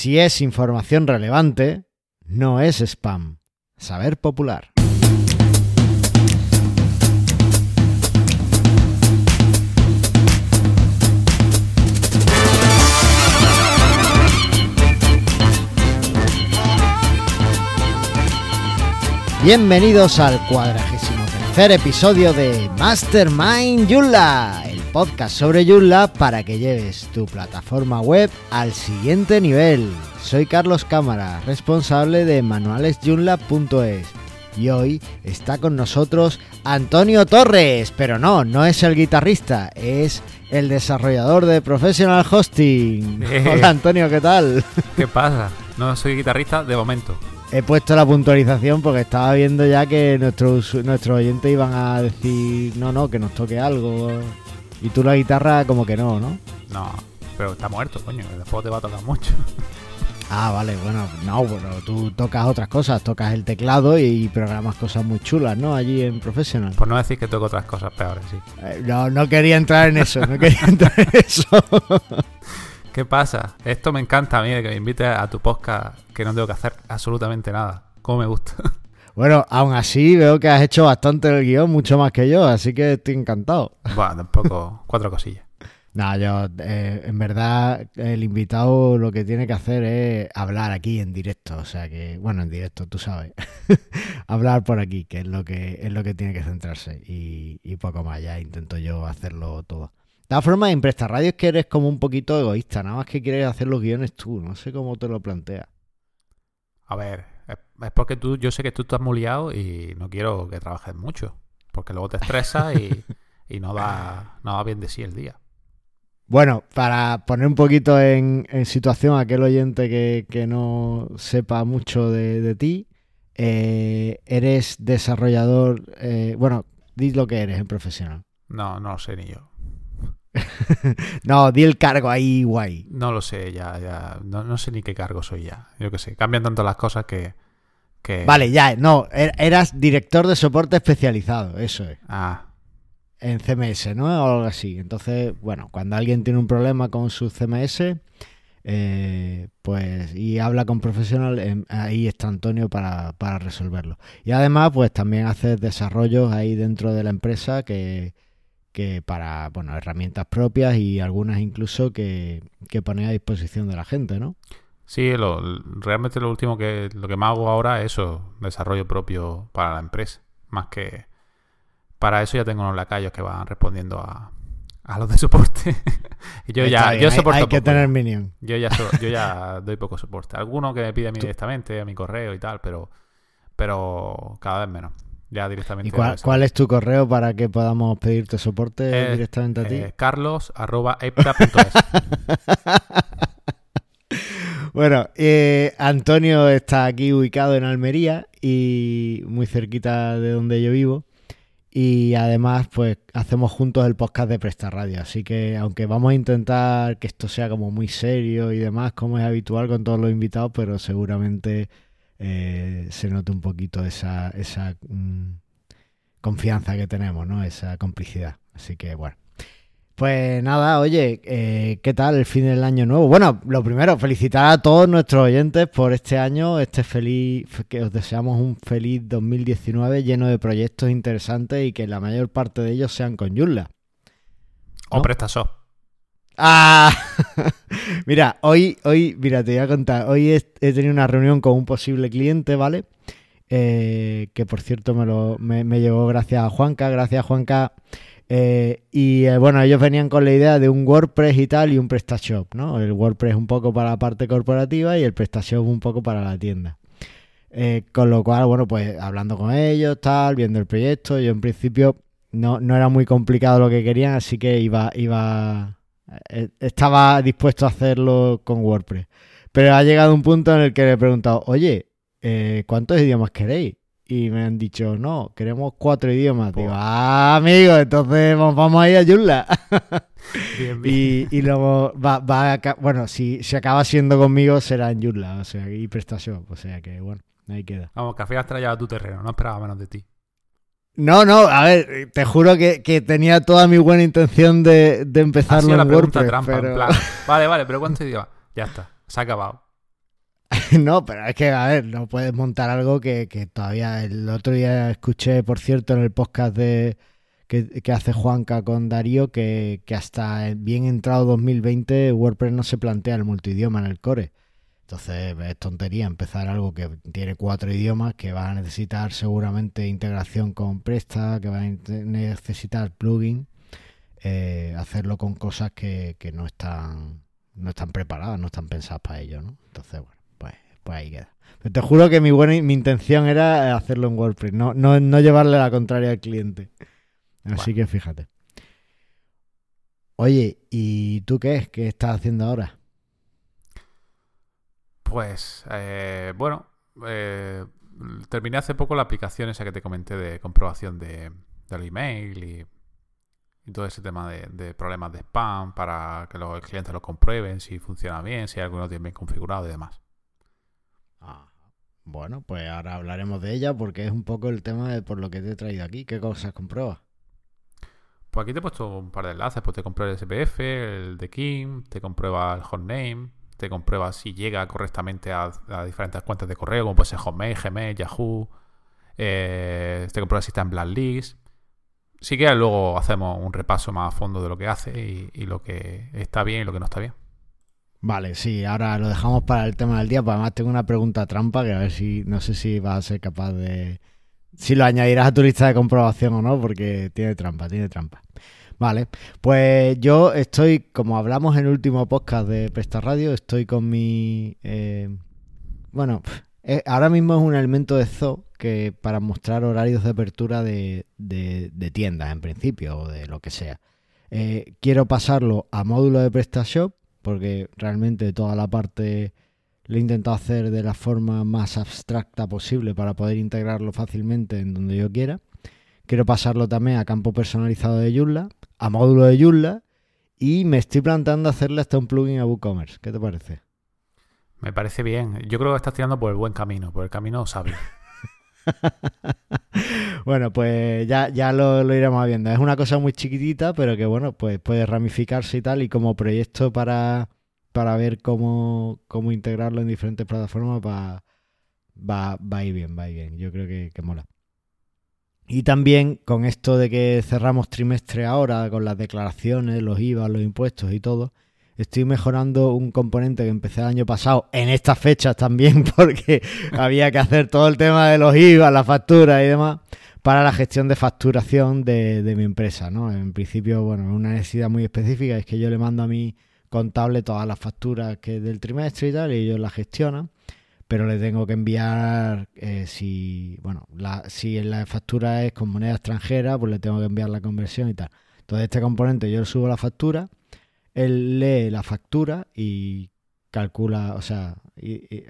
Si es información relevante, no es spam. Saber popular. Bienvenidos al cuadragésimo tercer episodio de Mastermind el podcast sobre Joomla para que lleves tu plataforma web al siguiente nivel. Soy Carlos Cámara, responsable de manualesjoomla.es y hoy está con nosotros Antonio Torres, pero no, no es el guitarrista, es el desarrollador de Professional Hosting. Eh. Hola Antonio, ¿qué tal? ¿Qué pasa? No soy guitarrista de momento. He puesto la puntualización porque estaba viendo ya que nuestros, nuestros oyentes iban a decir, no, no, que nos toque algo. Y tú la guitarra como que no, ¿no? No, pero está muerto, coño. Después te va a tocar mucho. Ah, vale, bueno, no, bueno, tú tocas otras cosas, tocas el teclado y programas cosas muy chulas, ¿no? Allí en Professional. Por no decir que toco otras cosas peores, sí. Eh, no, no quería entrar en eso, no quería entrar en eso. ¿Qué pasa? Esto me encanta a mí, de que me invites a tu podcast, que no tengo que hacer absolutamente nada. ¿Cómo me gusta? Bueno, aún así veo que has hecho bastante el guion, mucho más que yo, así que estoy encantado. bueno, tampoco cuatro cosillas. No, yo, eh, en verdad, el invitado lo que tiene que hacer es hablar aquí en directo. O sea que, bueno, en directo, tú sabes. hablar por aquí, que es lo que es lo que tiene que centrarse. Y, y poco más, ya intento yo hacerlo todo. De todas formas, en Presta Radio es que eres como un poquito egoísta, nada más que quieres hacer los guiones tú. No sé cómo te lo planteas. A ver, es, porque tú, yo sé que tú estás muy liado y no quiero que trabajes mucho. Porque luego te estresas y, y no, va, no va bien de sí el día. Bueno, para poner un poquito en, en situación a aquel oyente que, que no sepa mucho de, de ti, eh, eres desarrollador, eh, bueno, di lo que eres en profesional. No, no lo sé ni yo. no, di el cargo ahí guay. No lo sé, ya, ya. No, no sé ni qué cargo soy ya. Yo qué sé. Cambian tanto las cosas que. Vale, ya, no, er- eras director de soporte especializado, eso es, Ah, en CMS, ¿no? O algo así. Entonces, bueno, cuando alguien tiene un problema con su CMS, eh, pues, y habla con profesional, em, ahí está Antonio para, para resolverlo. Y además, pues también haces desarrollos ahí dentro de la empresa que, que para, bueno, herramientas propias y algunas incluso que, que pone a disposición de la gente, ¿no? Sí, lo, realmente lo último que. Lo que más hago ahora es eso. Desarrollo propio para la empresa. Más que. Para eso ya tengo unos lacayos que van respondiendo a, a los de soporte. y yo Está ya. bien, Yo hay- soporto hay, que poco. tener Minion. Yo ya, so- yo ya doy poco soporte. Alguno que me pide a mí directamente, a mi correo y tal, pero. Pero cada vez menos. Ya directamente. ¿Y cuál, cuál es tu correo para que podamos pedirte soporte Eh, directamente a ti? Eh, carlos arroba epta.es. Bueno, eh, Antonio está aquí ubicado en Almería y muy cerquita de donde yo vivo. Y además, pues hacemos juntos el podcast de Presta Radio. Así que, aunque vamos a intentar que esto sea como muy serio y demás, como es habitual con todos los invitados, pero seguramente eh, se note un poquito esa, esa mm, confianza que tenemos, ¿no? Esa complicidad. Así que, bueno. Pues nada, oye, eh, ¿qué tal el fin del año nuevo? Bueno, lo primero, felicitar a todos nuestros oyentes por este año, este feliz, que os deseamos un feliz 2019 lleno de proyectos interesantes y que la mayor parte de ellos sean con Joomla. o ¿No? PrestaShop. Ah, mira, hoy, hoy, mira, te voy a contar, hoy he, he tenido una reunión con un posible cliente, ¿vale? Eh, que por cierto me, lo, me, me llegó gracias a Juanca, gracias Juanca. Eh, y eh, bueno, ellos venían con la idea de un WordPress y tal y un PrestaShop, ¿no? El WordPress un poco para la parte corporativa y el PrestaShop un poco para la tienda. Eh, con lo cual, bueno, pues hablando con ellos, tal, viendo el proyecto, yo en principio no, no era muy complicado lo que querían, así que iba, iba, estaba dispuesto a hacerlo con WordPress. Pero ha llegado un punto en el que le he preguntado, oye, ¿cuántos idiomas queréis? Y me han dicho, no, queremos cuatro idiomas. Digo, ah, amigo, entonces vamos, vamos a ir a Joomla. Bien, bien. y, y luego va, va a ca- bueno, si, si acaba siendo conmigo será en Joomla, o sea, y PrestaShop, o sea que bueno, ahí queda. Vamos, final has trayado a tu terreno. No esperaba menos de ti. No, no, a ver, te juro que, que tenía toda mi buena intención de, de empezarlo la en pregunta WordPress, trampa, pero... en plan. Vale, vale, pero ¿cuántos idiomas? Ya está. Se ha acabado. no, pero es que, a ver, no puedes montar algo que, que todavía el otro día escuché, por cierto, en el podcast de que, que hace Juanca con Darío, que, que hasta bien entrado 2020 WordPress no se plantea el multidioma en el core. Entonces es tontería empezar algo que tiene cuatro idiomas, que va a necesitar seguramente integración con Presta, que va a necesitar plugin, eh, hacerlo con cosas que, no están no están preparadas, no están pensadas para ello, ¿no? Entonces, bueno, pues, ahí queda. Pero te juro que mi buena mi intención era hacerlo en WordPress, no, no, no llevarle la contraria al cliente. Así que fíjate. Oye, ¿y tú qué es? ¿Qué estás haciendo ahora? Pues, eh, bueno, eh, terminé hace poco la aplicación esa que te comenté de comprobación de, del email y, y todo ese tema de, de problemas de spam para que los clientes lo comprueben si funciona bien, si hay alguno tiene bien configurado y demás. Ah, bueno, pues ahora hablaremos de ella porque es un poco el tema de por lo que te he traído aquí. ¿Qué cosas compruebas? Pues aquí te he puesto un par de enlaces, pues te comprueba el SPF, el de Kim, te comprueba el hotname, te comprueba si llega correctamente a, diferentes cuentas de correo, como puede ser Hotmail, Gmail, Yahoo, eh, te comprueba si está en Blacklist. Si quieres, luego hacemos un repaso más a fondo de lo que hace y lo que está bien y lo que no está bien. Vale, sí, ahora lo dejamos para el tema del día, además tengo una pregunta trampa que a ver si, no sé si vas a ser capaz de, si lo añadirás a tu lista de comprobación o no, porque tiene trampa, tiene trampa. Vale, pues yo estoy, como hablamos en el último podcast de Presta Radio, estoy con mi... eh, bueno, eh, ahora mismo es un elemento de Zoo que para mostrar horarios de apertura de, de- de tiendas, en principio, o de lo que sea. Eh, quiero pasarlo a módulo de PrestaShop, porque realmente toda la parte lo he intentado hacer de la forma más abstracta posible para poder integrarlo fácilmente en donde yo quiera. Quiero pasarlo también a campo personalizado de Joomla, a módulo de Joomla y me estoy planteando hacerle hasta un plugin a WooCommerce. ¿Qué te parece? Me parece bien. Yo creo que estás tirando por el buen camino, por el camino sabio. bueno, pues ya, ya lo, iremos viendo. Es una cosa muy chiquitita, pero que bueno, pues puede ramificarse y tal. Y como proyecto para, para ver cómo, cómo integrarlo en diferentes plataformas va, va, va a ir bien, va bien. Yo creo que, que mola. Y también con esto de que cerramos trimestre ahora, con las declaraciones, los IVA, los impuestos y todo, estoy mejorando un componente que empecé el año pasado, en estas fechas también, porque había que hacer todo el tema de los IVA, las facturas y demás, para la gestión de facturación de, de mi empresa, ¿no? En principio, bueno, es una necesidad muy específica, es que yo le mando a mi contable todas las facturas que del trimestre y tal, y ellos las gestionan pero le tengo que enviar eh, si bueno la, si la factura es con moneda extranjera pues le tengo que enviar la conversión y tal entonces este componente yo le subo la factura él lee la factura y calcula o sea y- y,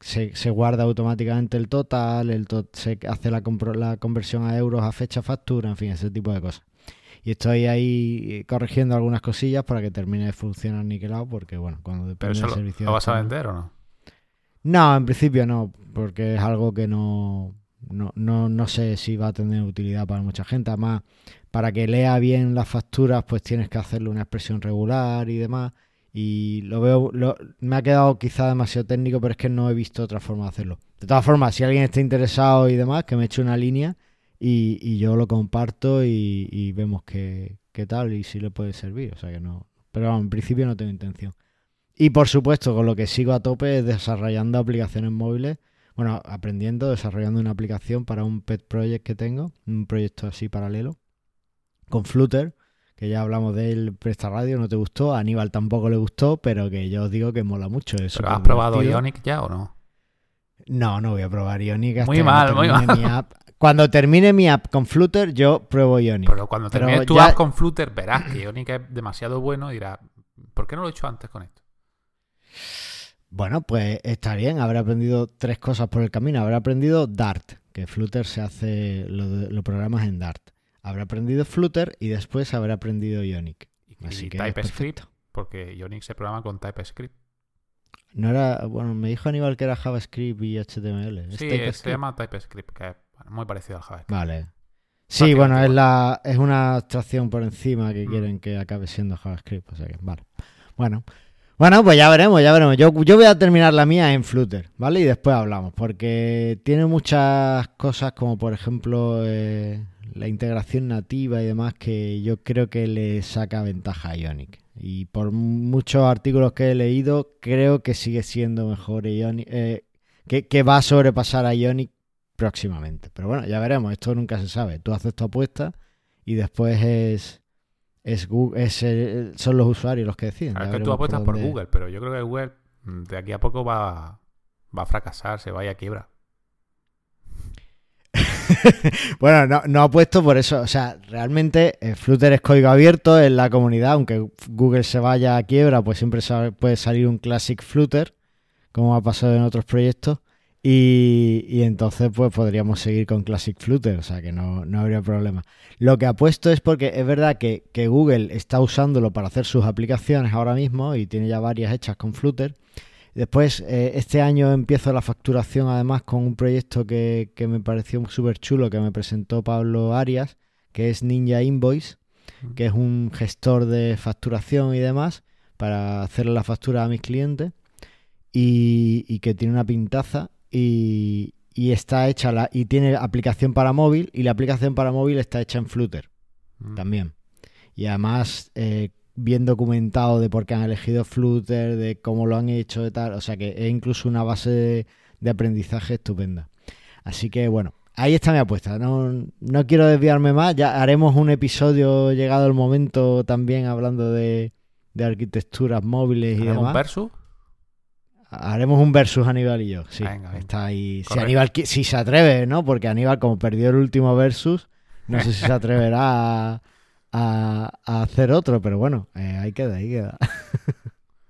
se, se guarda automáticamente el total el to- se hace la, la conversión a euros a fecha factura en fin ese tipo de cosas y estoy ahí eh, corrigiendo algunas cosillas para que termine de funcionar niquelado porque bueno cuando Pero depende eso del servicio lo vas a vender o no? no, en principio no, porque es algo que no, no, no, no sé si va a tener utilidad para mucha gente. Además, para que lea bien las facturas, pues tienes que hacerle una expresión regular y demás. Y lo veo, lo- me ha quedado quizá demasiado técnico, pero es que no he visto otra forma de hacerlo. De todas formas, si alguien está interesado y demás, que me eche una línea y, yo lo comparto y, vemos qué, tal y si le puede servir. O sea que no. Pero en principio no tengo intención. Y por supuesto, con lo que sigo a tope es desarrollando aplicaciones móviles. Bueno, aprendiendo, desarrollando una aplicación para un pet project que tengo, un proyecto así paralelo, con Flutter, que ya hablamos de él Presta Radio, no te gustó, a Aníbal tampoco le gustó, pero que yo os digo que mola mucho. Es ¿Pero has probado. Ionic ya o no? No, no voy a probar Ionic hasta Muy que no mal, muy mal. mi app. Cuando termine mi app con Flutter, yo pruebo Ionic. Pero cuando Pero termines tu ya- app con Flutter, verás que Ionic es demasiado bueno y dirás, ¿por qué no lo he hecho antes con esto? Bueno, pues está bien, habrá aprendido tres cosas por el camino. Habrá aprendido Dart, que Flutter se hace, lo, lo programas en Dart. Habrá aprendido Flutter y después habrá aprendido Ionic. Y, Así y que es TypeScript, porque Ionic se programa con TypeScript. No era, bueno, me dijo Aníbal que era JavaScript y HTML. ¿Es Sí, TypeScript? se llama TypeScript, que es muy parecido al JavaScript. Vale. Sí, bueno, es la es una abstracción por encima que Mm. quieren que acabe siendo JavaScript, o sea que vale. Bueno, Bueno, pues ya veremos, ya veremos. Yo, yo voy a terminar la mía en Flutter, ¿vale? Y después hablamos, porque tiene muchas cosas como por ejemplo eh, la integración nativa y demás que yo creo que le saca ventaja a Ionic. Y por muchos artículos que he leído, creo que sigue siendo mejor Ionic, eh, que, que va a sobrepasar a Ionic próximamente. Pero bueno, ya veremos, esto nunca se sabe. Tú haces tu apuesta y después es es, Google, es el- son los usuarios los que deciden. Es que tú apuestas por Google, pero yo creo que Google mm, de aquí a poco va, va a fracasar, se va a ir a quiebra. Bueno, no, no apuesto por eso. O sea, realmente eh, Flutter es código abierto en la comunidad. Aunque Google se vaya a quiebra, pues siempre puede salir un Classic Flutter, como ha pasado en otros proyectos. Y, y entonces, pues podríamos seguir con Classic Flutter. O sea, que no, no habría problema. Lo que apuesto es porque es verdad que, que Google está usándolo para hacer sus aplicaciones ahora mismo y tiene ya varias hechas con Flutter. Después, eh, este año empiezo la facturación además con un proyecto que, que me pareció súper chulo que me presentó Pablo Arias, que es Ninja Invoice, que es un gestor de facturación y demás para hacerle la factura a mis clientes y, y que tiene una pintaza y, y está hecha la, y tiene aplicación para móvil y la aplicación para móvil está hecha en Flutter Mm. también. Y además, eh, bien documentado de por qué han elegido Flutter, de cómo lo han hecho, de tal. O sea que es incluso una base de, de aprendizaje estupenda. Así que bueno, ahí está mi apuesta. No, no quiero desviarme más. Ya haremos un episodio llegado el momento también hablando de, de arquitecturas móviles y ¿Hacemos un demás. versus? Haremos un versus Aníbal y yo. Sí, Venga, está ahí. Si. Aníbal, si se atreve, ¿no? Porque Aníbal, como perdió el último versus, no sé si se atreverá a, a- a hacer otro, pero bueno, eh, ahí queda, ahí queda.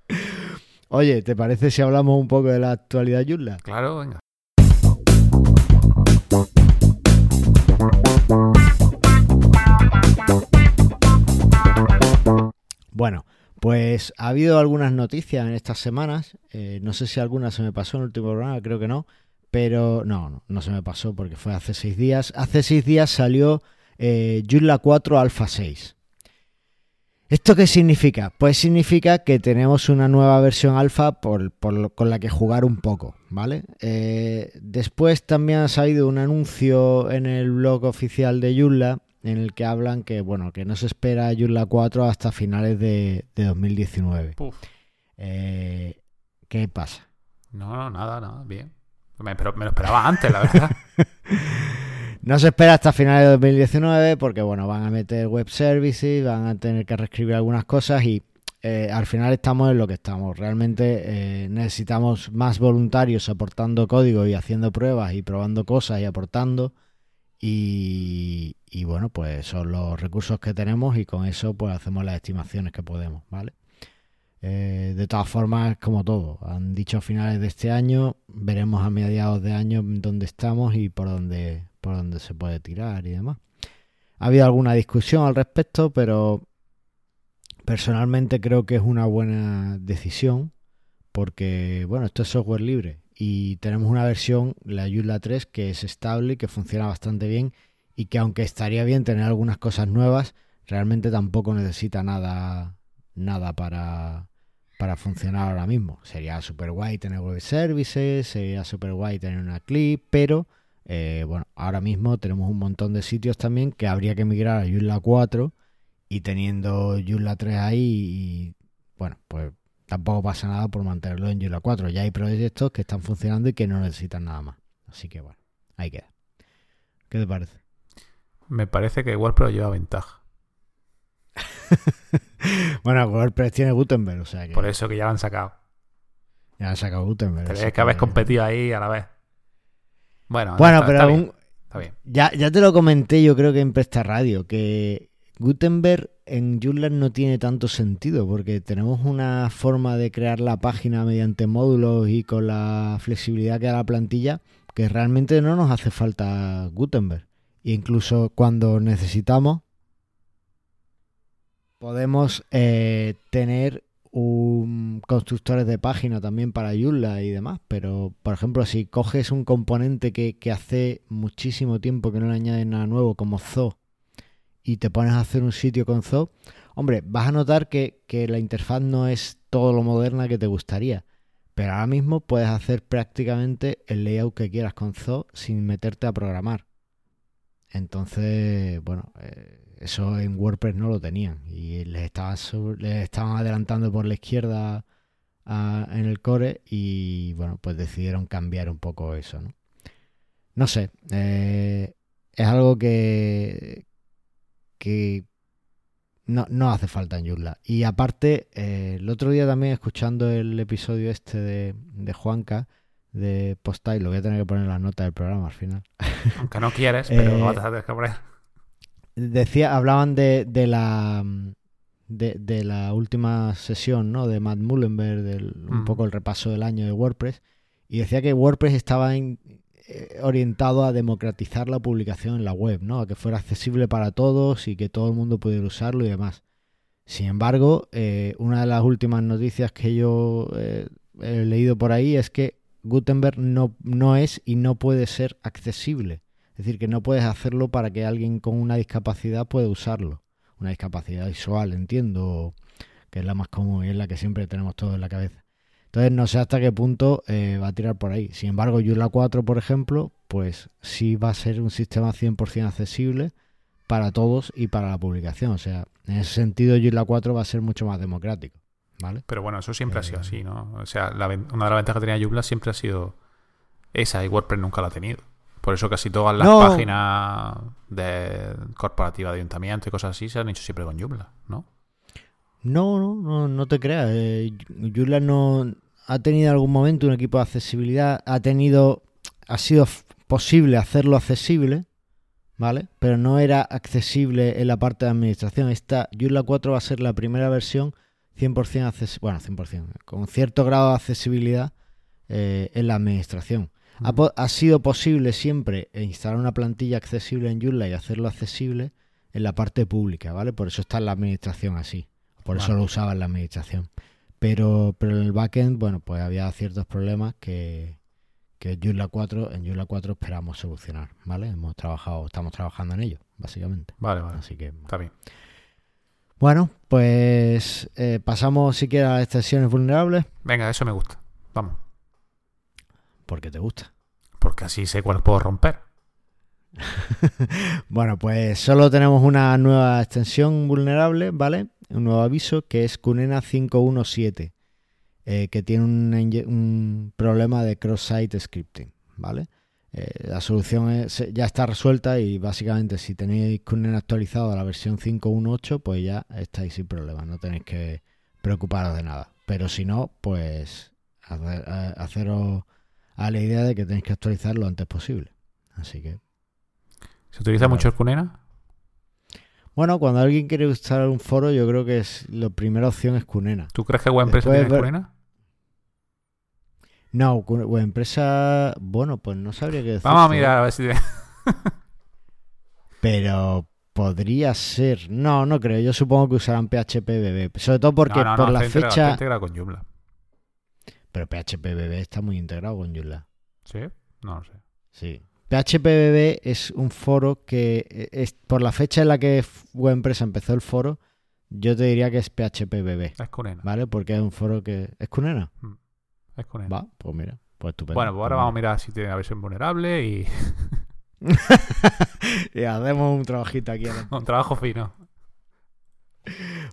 Oye, ¿te parece si hablamos un poco de la actualidad Joomla? Claro, venga. Bueno, pues ha habido algunas noticias en estas semanas. eh, no sé si alguna se me pasó en el último programa, creo que no. Pero no, no, no se me pasó porque fue hace seis días. Hace seis días salió eh, Joomla 4 Alpha 6. ¿Esto qué significa? Pues significa que tenemos una nueva versión alfa por, por lo- con la que jugar un poco, ¿vale? Eh, después también ha salido un anuncio en el blog oficial de Joomla en el que hablan que, bueno, que no se espera Joomla 4 hasta finales de, de 2019. Puf. Eh, ¿Qué pasa? No, no, nada, nada, bien. Me, pero me lo esperaba antes, la verdad. No se espera hasta finales de 2019 porque, bueno, van a meter web services, van a tener que reescribir algunas cosas y eh, al final estamos en lo que estamos. Realmente eh, necesitamos más voluntarios aportando código y haciendo pruebas y probando cosas y aportando. Y, bueno, pues son los recursos que tenemos y con eso pues hacemos las estimaciones que podemos, ¿vale? Eh, de todas formas, como todo, han dicho a finales de este año, veremos a mediados de año dónde estamos y por dónde, por dónde se puede tirar y demás. Ha habido alguna discusión al respecto, pero personalmente creo que es una buena decisión porque, bueno, esto es software libre y tenemos una versión, la Joomla 3, que es estable y que funciona bastante bien y que aunque estaría bien tener algunas cosas nuevas, realmente tampoco necesita nada, nada para, para funcionar ahora mismo. Sería super guay tener web services, sería super guay tener una clip, pero eh, bueno, ahora mismo tenemos un montón de sitios también que habría que migrar a Joomla 4 y teniendo Joomla 3 ahí, y, bueno, pues tampoco pasa nada por mantenerlo en Joomla 4. Ya hay proyectos que están funcionando y que no necesitan nada más. Así que bueno, ahí queda. ¿Qué te parece? Me parece que WordPress lleva ventaja. bueno, WordPress tiene Gutenberg, o sea que Por eso que ya lo han sacado. ya han sacado Gutenberg. Tenéis que que- competido ahí a la vez. Bueno, Bueno, está, pero está aún, bien, está bien. Ya, ya te lo comenté, yo creo que en Presta Radio, que Gutenberg en Joomla no tiene tanto sentido, porque tenemos una forma de crear la página mediante módulos y con la flexibilidad que da la plantilla, que realmente no nos hace falta Gutenberg. E incluso cuando necesitamos, podemos eh, tener un constructores de página también para Joomla y demás, pero por ejemplo si coges un componente que, que hace muchísimo tiempo que no le añades nada nuevo como Zoo y te pones a hacer un sitio con Zoo Hombre, vas a notar que, que la interfaz no es todo lo moderna que te gustaría. Pero ahora mismo puedes hacer prácticamente el layout que quieras con Zo sin meterte a programar. Entonces, bueno, eh, eso en WordPress no lo tenían y les estaban, les estaban adelantando por la izquierda a- en el core y bueno, pues decidieron cambiar un poco eso, ¿no? No sé, eh, es algo que, que no, no hace falta en Joomla. Y aparte, eh, el otro día también escuchando el episodio este de, de Juanca, de Postai, lo voy a tener que poner en las notas del programa al final. Aunque no quieres, pero Eh, lo vas a tener que poner. Decía, hablaban de, de la de, de la última sesión, ¿no? De Matt Mullenberg, del, un Mm. poco el repaso del año de WordPress, y decía que WordPress estaba en- eh, orientado a democratizar la publicación en la web, ¿no? A que fuera accesible para todos y que todo el mundo pudiera usarlo y demás. Sin embargo, eh, una de las últimas noticias que yo eh, he leído por ahí es que Gutenberg no, no es y no puede ser accesible. Es decir, que no puedes hacerlo para que alguien con una discapacidad pueda usarlo. Una discapacidad visual, entiendo, que es la más común y es la que siempre tenemos todos en la cabeza. Entonces no sé hasta qué punto eh, va a tirar por ahí. Sin embargo, Joomla 4, por ejemplo, pues sí va a ser un sistema 100% accesible para todos y para la publicación. O sea, en ese sentido Joomla 4 va a ser mucho más democrático. ¿Vale? Pero bueno, eso siempre ha sido Eh, así, ¿no? O sea, la una de las ventajas que tenía Joomla siempre ha sido esa y WordPress nunca la ha tenido. Por eso casi todas las No. páginas de corporativas de ayuntamiento y cosas así se han hecho siempre con Joomla, ¿no? No, no, no, no te creas. Eh, Joomla no ha tenido en algún momento un equipo de accesibilidad, ha tenido, ha sido posible hacerlo accesible, ¿vale? Pero no era accesible en la parte de administración. Esta Joomla 4 va a ser la primera versión 100% accesible, bueno, 100%, con cierto grado de accesibilidad eh, en la administración. Ha, po- ha sido posible siempre instalar una plantilla accesible en Joomla y hacerlo accesible en la parte pública, ¿vale? Por eso está en la administración así. Por eso lo usaba en la administración. Pero, pero en el backend, bueno, pues había ciertos problemas que, que Joomla 4, en Joomla 4 esperamos solucionar, ¿vale? Hemos trabajado, estamos trabajando en ello, básicamente. Vale, vale. Así que, Está bien. bueno, pues eh, pasamos siquiera a las extensiones vulnerables, Venga, eso me gusta. Vamos. Porque te gusta. Porque así sé cuál puedo romper. Bueno, pues solo tenemos una nueva extensión vulnerable, ¿vale? Un nuevo aviso que es Cunena 517, eh, que tiene un, problema de cross-site scripting, ¿vale? Eh, la solución es- ya está resuelta y básicamente si tenéis Cunena actualizado a la versión 518, pues ya estáis sin problema, no tenéis que preocuparos de nada. Pero si no, pues a- haceros a la idea de que tenéis que actualizar lo antes posible. Así que ¿Se utiliza mucho el Cunena? Bueno, cuando alguien quiere usar un foro, yo creo que es la primera opción es Cunena. ¿Tú crees que Después tiene ver- Cunena? No, Cu- o empresa, bueno, pues no sabría qué decir. Vamos a mirar a ver si... Pero podría ser. No, no creo. Yo supongo que usarán PHP BB. Sobre todo porque no, no, por no, la fecha. con Joomla. Pero PHP BB está muy integrado con Joomla. ¿Sí? No lo sé. Sí. PHP BB es un foro que eh, es por la fecha en la que F- empresa empezó el foro, yo te diría que es PHP BB, Es Cunena. ¿vale? Porque es un foro que es Cunena. Es Cunena. Va, pues mira, pues estupendo. Bueno, pues ahora Pues vamos a mirar si tiene la versión vulnerable y y hacemos un trabajito aquí. un trabajo fino.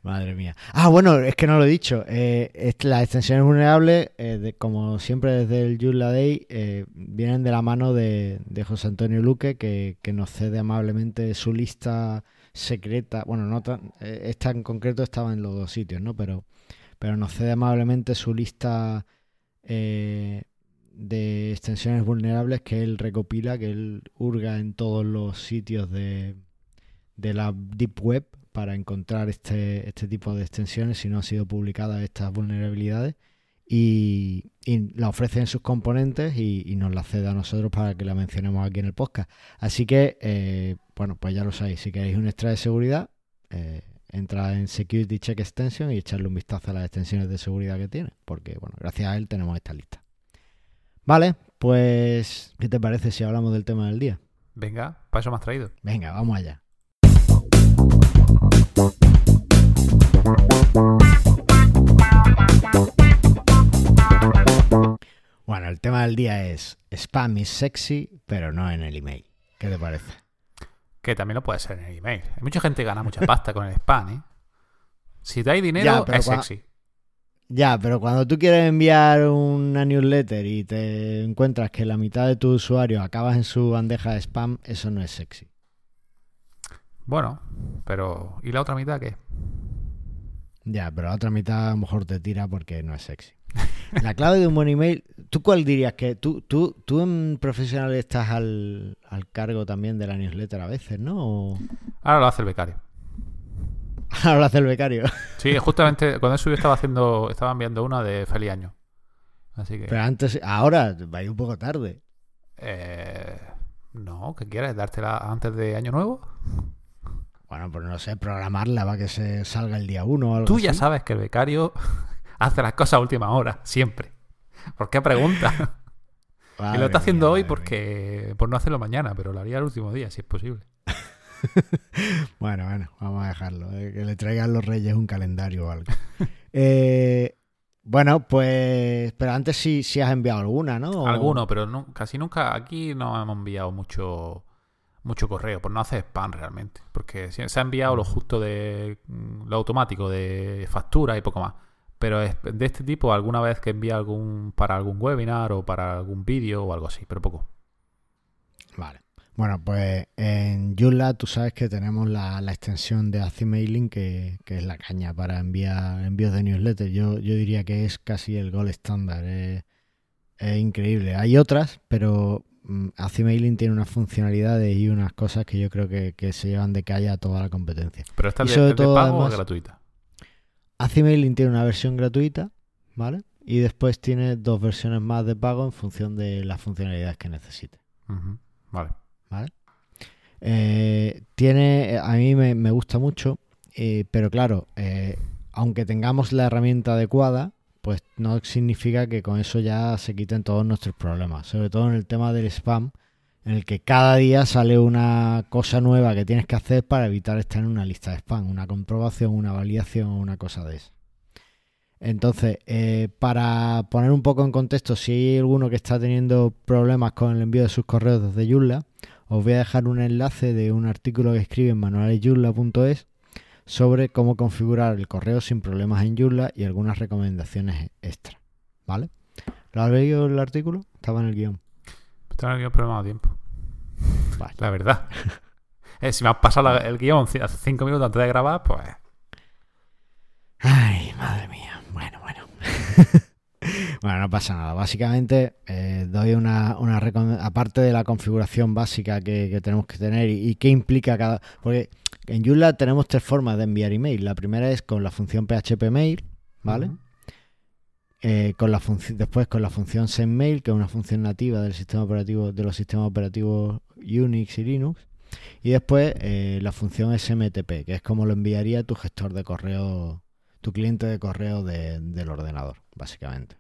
Madre mía. Ah, bueno, es que no lo he dicho. Eh, las extensiones vulnerables, eh, de- como siempre desde el Joomla eh, vienen de la mano de, José Antonio Luque, que, nos cede amablemente su lista secreta. Bueno, no tan- esta en concreto estaba en los dos sitios, ¿no? Pero, pero nos cede amablemente su lista de extensiones vulnerables que él recopila, que él hurga en todos los sitios de, de la Deep Web para encontrar este, este tipo de extensiones si no han sido publicadas estas vulnerabilidades y, y la ofrece en sus componentes y, y nos la cede a nosotros para que la mencionemos aquí en el podcast. Así que, eh, bueno, pues ya lo sabéis, si queréis un extra de seguridad, eh, entra en Security Check Extension y echarle un vistazo a las extensiones de seguridad que tiene, porque, bueno, gracias a él tenemos esta lista. Vale, pues, ¿qué te parece si hablamos del tema del día? Venga, para eso me has traído. Venga, vamos allá. Bueno, el tema del día es spam is sexy, pero no en el email. ¿Qué te parece? Que también lo puede ser en el email. Hay mucha gente que gana mucha pasta con el spam, ¿eh? Si te hay dinero, Ya, pero es sexy. Ya, pero cuando tú quieres enviar una newsletter y te encuentras que la mitad de tus usuarios acabas en su bandeja de spam, eso no es sexy. Bueno, pero ¿y la otra mitad qué? Ya, pero la otra mitad a lo mejor te tira porque no es sexy. La clave de un buen email, ¿tú cuál dirías que tú, tú, tú en profesional estás al, al cargo también de la newsletter a veces, ¿no? O... Ahora lo hace el becario. Ahora lo hace el becario. Sí, justamente cuando eso yo estaba haciendo, estaba enviando una de feliz año. Así que. Pero antes, ahora va a ir un poco tarde. eh, no, ¿qué quieres? ¿Dártela antes de año nuevo? Bueno, pues no sé, programarla para que se salga el día uno o algo Tú ya así. sabes que el becario hace las cosas a última hora, siempre. ¿Por qué pregunta? y lo está haciendo mía, hoy porque por no hacerlo mañana, pero lo haría el último día, si es posible. Bueno, bueno, vamos a dejarlo. eh, que le traigan los reyes un calendario o algo. Eh, bueno, pues. Pero antes sí, sí has enviado alguna, ¿no? Alguno, pero no- casi nunca aquí no hemos enviado mucho mucho correo, por no hacer spam realmente. Porque se ha enviado lo justo de mm, lo automático de factura y poco más. Pero es de este tipo, alguna vez que envía algún para algún webinar o para algún vídeo o algo así, pero poco. Vale. Bueno, pues en Joomla tú sabes que tenemos la, la extensión de Azi Mailing que, que es la caña para enviar envíos de newsletter. Yo, yo diría que es casi el gold estándar. Es, es increíble. Hay otras, pero mm, Azi Mailing tiene unas funcionalidades y unas cosas que yo creo que, que se llevan de calle a toda la competencia. Pero esta es de, pago o además- es gratuita. Azi Mailing tiene una versión gratuita, ¿vale? Y después tiene dos versiones más de pago en función de las funcionalidades que necesite. Vale. ¿vale? Eh, tiene, a mí me, me gusta mucho, eh, pero claro, eh, aunque tengamos la herramienta adecuada, pues no significa que con eso ya se quiten todos nuestros problemas, sobre todo en el tema del spam, en el que cada día sale una cosa nueva que tienes que hacer para evitar estar en una lista de spam, una comprobación, una validación o una cosa de eso. Entonces, eh, para poner un poco en contexto, si hay alguno que está teniendo problemas con el envío de sus correos desde Joomla, os voy a dejar un enlace de un artículo que escribe en manualesjoomla.es sobre cómo configurar el correo sin problemas en Joomla y algunas recomendaciones extra. ¿Vale? ¿Lo has leído el artículo? Estaba en el guion. Tengo aquí un problema de tiempo. Vale. La verdad. Eh, si me has pasado la- el guion hace cinco minutos antes de grabar, pues. Ay, madre mía. Bueno, bueno. bueno, no pasa nada. Básicamente, eh, doy una, una aparte de la configuración básica que, que tenemos que tener y, y qué implica cada. Porque en Joomla tenemos tres formas de enviar email. La primera es con la función PHP Mail, ¿vale? Eh, con la función, después con la función sendmail, que es una función nativa del sistema operativo, de los sistemas operativos Unix y Linux. Y después eh, la función SMTP, que es como lo enviaría tu gestor de correo, tu cliente de correo de- del ordenador, básicamente.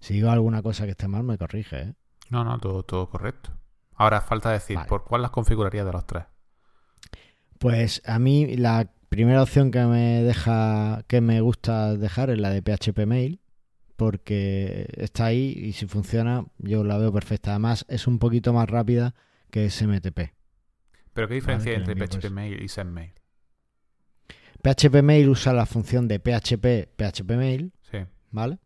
Si digo alguna cosa que esté mal, me corrige, ¿eh? No, no, todo, todo correcto. Ahora falta decir, Vale. ¿por cuál las configuraría de los tres? Pues a mí la primera opción que me deja, que me gusta dejar es la de PHP Mail, porque está ahí y si funciona yo la veo perfecta. Además es un poquito más rápida que SMTP. ¿Pero qué diferencia hay entre PHP pues. Mail y SendMail? PHP Mail usa la función de PHP PHP Mail, Sí. ¿vale?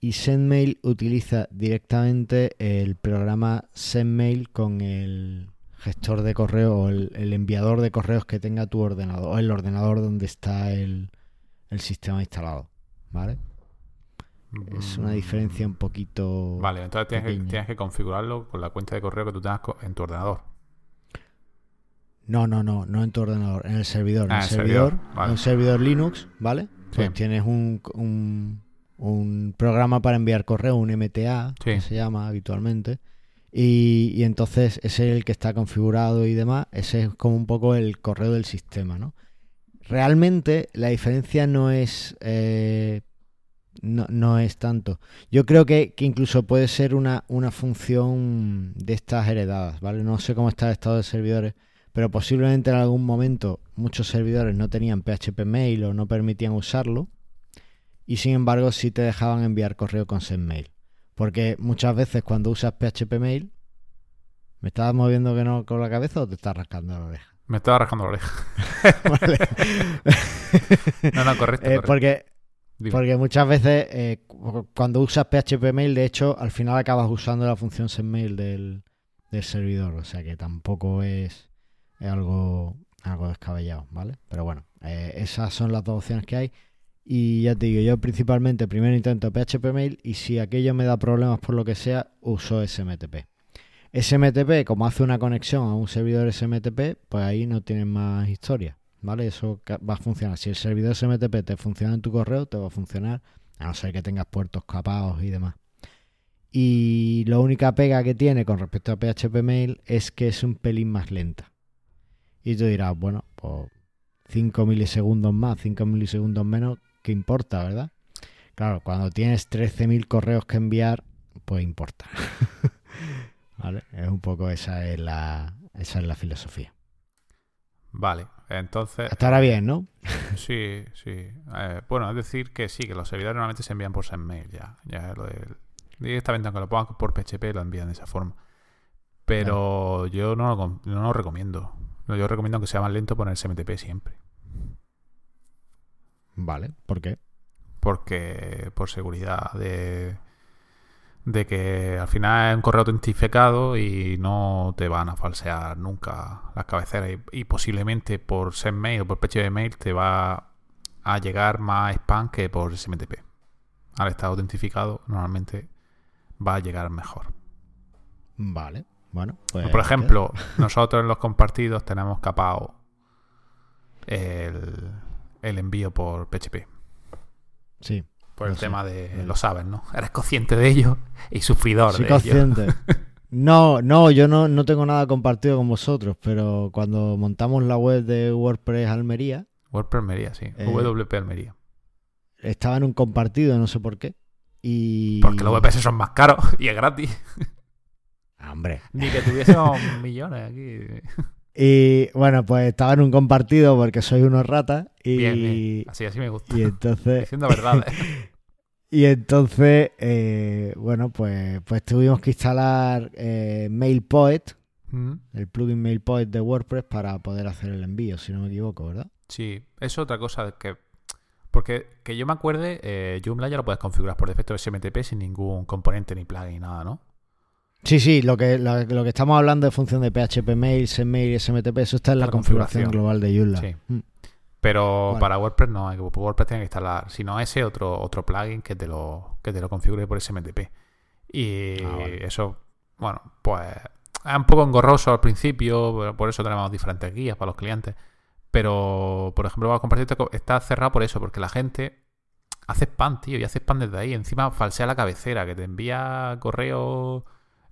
Y SendMail utiliza directamente el programa SendMail con el gestor de correo o el, el enviador de correos que tenga tu ordenador o el ordenador donde está el, el sistema instalado, ¿vale? Es una diferencia un poquito... Mm. Vale, entonces tienes que, pequeña. tienes que configurarlo con la cuenta de correo que tú tengas en tu ordenador. No, no, no, no en tu ordenador, en el servidor. Ah, en el servidor, servidor, vale. en un servidor Linux, ¿vale? Pues tienes un, un, un programa para enviar correo, un MTA, Sí. que se llama habitualmente. Y, entonces ese es el que está configurado y demás. Ese es como un poco el correo del sistema, ¿no? Realmente la diferencia no es eh, no, no es tanto. Yo creo que, que incluso puede ser una, una función de estas heredadas, ¿vale? No sé cómo está el estado de servidores, pero posiblemente en algún momento muchos servidores no tenían PHP Mail o no permitían usarlo y sin embargo sí te dejaban enviar correo con SendMail. Porque muchas veces cuando usas PHP Mail, ¿me estás moviendo que no con la cabeza o te estás rascando la oreja? Me estaba rascando la oreja. Vale. No, no, correcto. Eh, correcto. porque, porque muchas veces eh, cu- cuando usas PHP Mail, de hecho, al final acabas usando la función SendMail del, del servidor. O sea que tampoco es, es algo, algo descabellado, ¿vale? Pero bueno, eh, esas son las dos opciones que hay. Y ya te digo, yo principalmente primero intento PHP Mail y si aquello me da problemas por lo que sea, uso SMTP. SMTP, como hace una conexión a un servidor SMTP, pues ahí no tienes más historia, ¿vale? Eso va a funcionar. Si el servidor SMTP te funciona en tu correo, te va a funcionar, a no ser que tengas puertos capados y demás. Y la única pega que tiene con respecto a PHP Mail es que es un pelín más lenta. Y tú dirás, bueno, pues 5 milisegundos más, 5 milisegundos menos, ¿qué importa, verdad? Claro, cuando tienes 13.000 correos que enviar, pues importa. ¿Vale? Es un poco esa es la, esa es la filosofía. Vale, entonces. Hasta ahora bien, ¿no? Sí, sí. Eh, bueno, es decir que sí, que los servidores normalmente se envían por SendMail ya. Ya lo del- directamente, aunque lo pongan por PHP, lo envían de esa forma. Pero yo no lo, no lo recomiendo. Yo recomiendo que sea más lento poner SMTP siempre. Vale, ¿por qué? Porque por seguridad de, de que al final es un correo autentificado y no te van a falsear nunca las cabeceras. Y, y posiblemente por SendMail o por PHP Mail te va a llegar más spam que por SMTP. Al estar autentificado, normalmente va a llegar mejor. Vale, bueno. Pues, por ejemplo, nosotros en los compartidos tenemos capado el, el envío por PHP. Sí, Por el sé, tema de. lo sabes, ¿no? Eres consciente de ello y sufridor soy de ello. consciente. No, no, yo no, no tengo nada compartido con vosotros, pero cuando montamos la web de WordPress Almería, WordPress Almería, sí. Eh, WP Almería. estaba en un compartido, no sé por qué. Y... Porque los VPS son más caros y es gratis. Hombre. Ni que tuviésemos millones aquí. Y bueno, pues estaba en un compartido porque soy unos ratas y, Bien, bien. Así, así me gusta. y entonces Diciendo verdades. y entonces eh, bueno pues pues tuvimos que instalar eh, MailPoet, Mm, el plugin MailPoet de WordPress para poder hacer el envío, si no me equivoco, ¿verdad? Sí, es otra cosa que. Porque que yo me acuerde, eh, Joomla ya lo puedes configurar por defecto de SMTP sin ningún componente ni plugin ni nada, ¿no? Sí, sí, lo que, lo, lo que estamos hablando de función de PHP Mail, SendMail y SMTP, eso está en la, La configuración, configuración. global de Joomla. Sí. Mm. Pero Vale. para WordPress no, hay que- WordPress tiene que instalar, si no ese, otro, otro plugin que te lo, que te lo configure por SMTP. Y Ah, vale. eso, bueno, pues es un poco engorroso al principio, por eso tenemos diferentes guías para los clientes. Pero, por ejemplo, para compartir está cerrado por eso, porque la gente hace spam, tío, y hace spam desde ahí. Encima falsea la cabecera, que te envía correo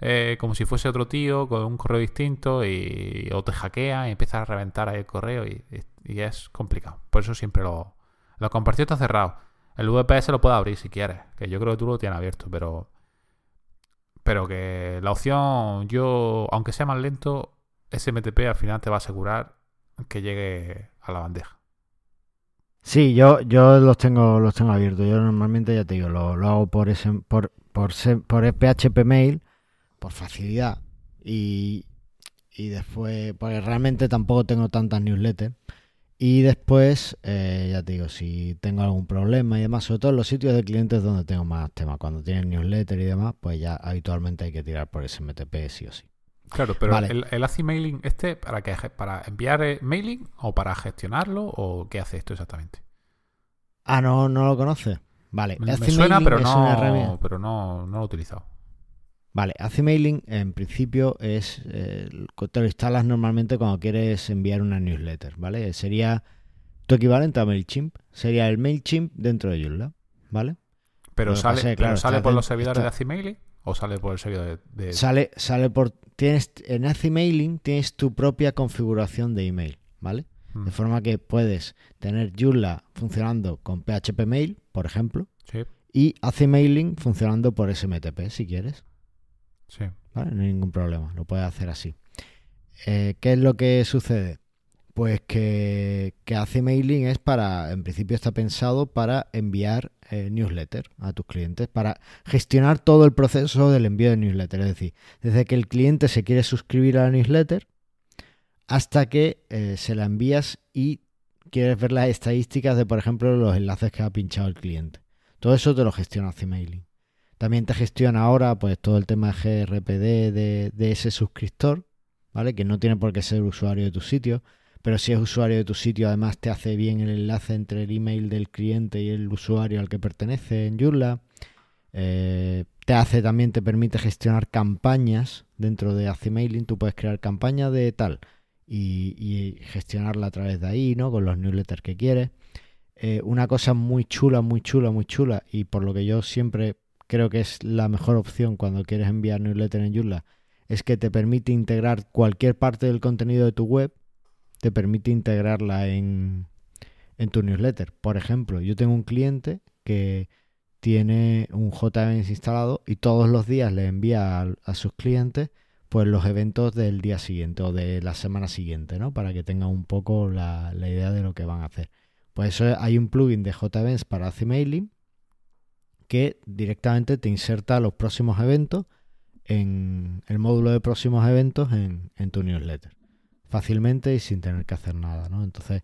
eh, como si fuese otro tío, con un correo distinto, y, o te hackea y empieza a reventar ahí el correo, y, es complicado. Por eso siempre lo, lo compartido está cerrado. El VPS lo puedes abrir si quieres, que yo creo que tú lo tienes abierto, pero pero que la opción, yo, aunque sea más lento, SMTP al final te va a asegurar que llegue a la bandeja. Sí, yo, yo los tengo, los tengo abiertos. Yo normalmente ya te digo, lo, lo hago por ese, por, por, se- por PHP mail, por facilidad. Y, y después, porque realmente tampoco tengo tantas newsletters. Y después, eh, ya te digo, si tengo algún problema y demás, sobre todo en los sitios de clientes donde tengo más temas, cuando tienen newsletter y demás, pues ya habitualmente hay que tirar por SMTP sí o sí. Claro, pero Vale. el, el ACI mailing, este, ¿para qué? ¿Para enviar mailing o para gestionarlo o qué hace esto exactamente? Ah, no, no lo conoces. Vale, Me, suena, pero no, pero no, no lo he utilizado. Vale, Acimailing en principio es eh, te lo instalas normalmente cuando quieres enviar una newsletter, ¿vale? Sería tu equivalente a MailChimp, sería el MailChimp dentro de Joomla, ¿vale? Pero Lo sale, pasa claro, por los servidores de ACI mailing o sale por el servidor de, de- Sale sale por tienes en Acimailing tienes tu propia configuración de email, ¿vale? Mm, De forma que puedes tener Joomla funcionando con PHP Mail, por ejemplo, sí, y Acimailing funcionando por SMTP si quieres. ¿Vale? No hay ningún problema, lo puedes hacer así. eh, ¿qué es lo que sucede? Pues que, que hace mailing es para, en principio está pensado para enviar eh, newsletter a tus clientes, para gestionar todo el proceso del envío de newsletter. Es decir, desde que el cliente se quiere suscribir a la newsletter hasta que eh, se la envías y quieres ver las estadísticas de, por ejemplo, los enlaces que ha pinchado el cliente. Todo eso te lo gestiona mailing También te gestiona ahora pues todo el tema GRPD de, ese suscriptor, ¿vale? Que no tiene por qué ser usuario de tu sitio pero si es usuario de tu sitio, además te hace bien el enlace entre el email del cliente y el usuario al que pertenece en Joomla. Eh, te hace también, te permite gestionar campañas dentro de Mailing. Tú puedes crear campañas de tal y, gestionarla a través de ahí, ¿no? Con los newsletters que quieres. Eh, una cosa muy chula, muy chula, muy chula, y por lo que yo siempre creo que es la mejor opción cuando quieres enviar newsletter en Joomla, es que te permite integrar cualquier parte del contenido de tu web te permite integrarla en, en tu newsletter. Por ejemplo, yo tengo un cliente que tiene un JMS instalado y todos los días le envía a, sus clientes pues los eventos del día siguiente o de la semana siguiente, ¿no? Para que tengan un poco la, idea de lo que van a hacer. Pues eso hay un plugin de JVents para mailing que directamente te inserta los próximos eventos en el módulo de próximos eventos en, tu newsletter fácilmente y sin tener que hacer nada, ¿no? Entonces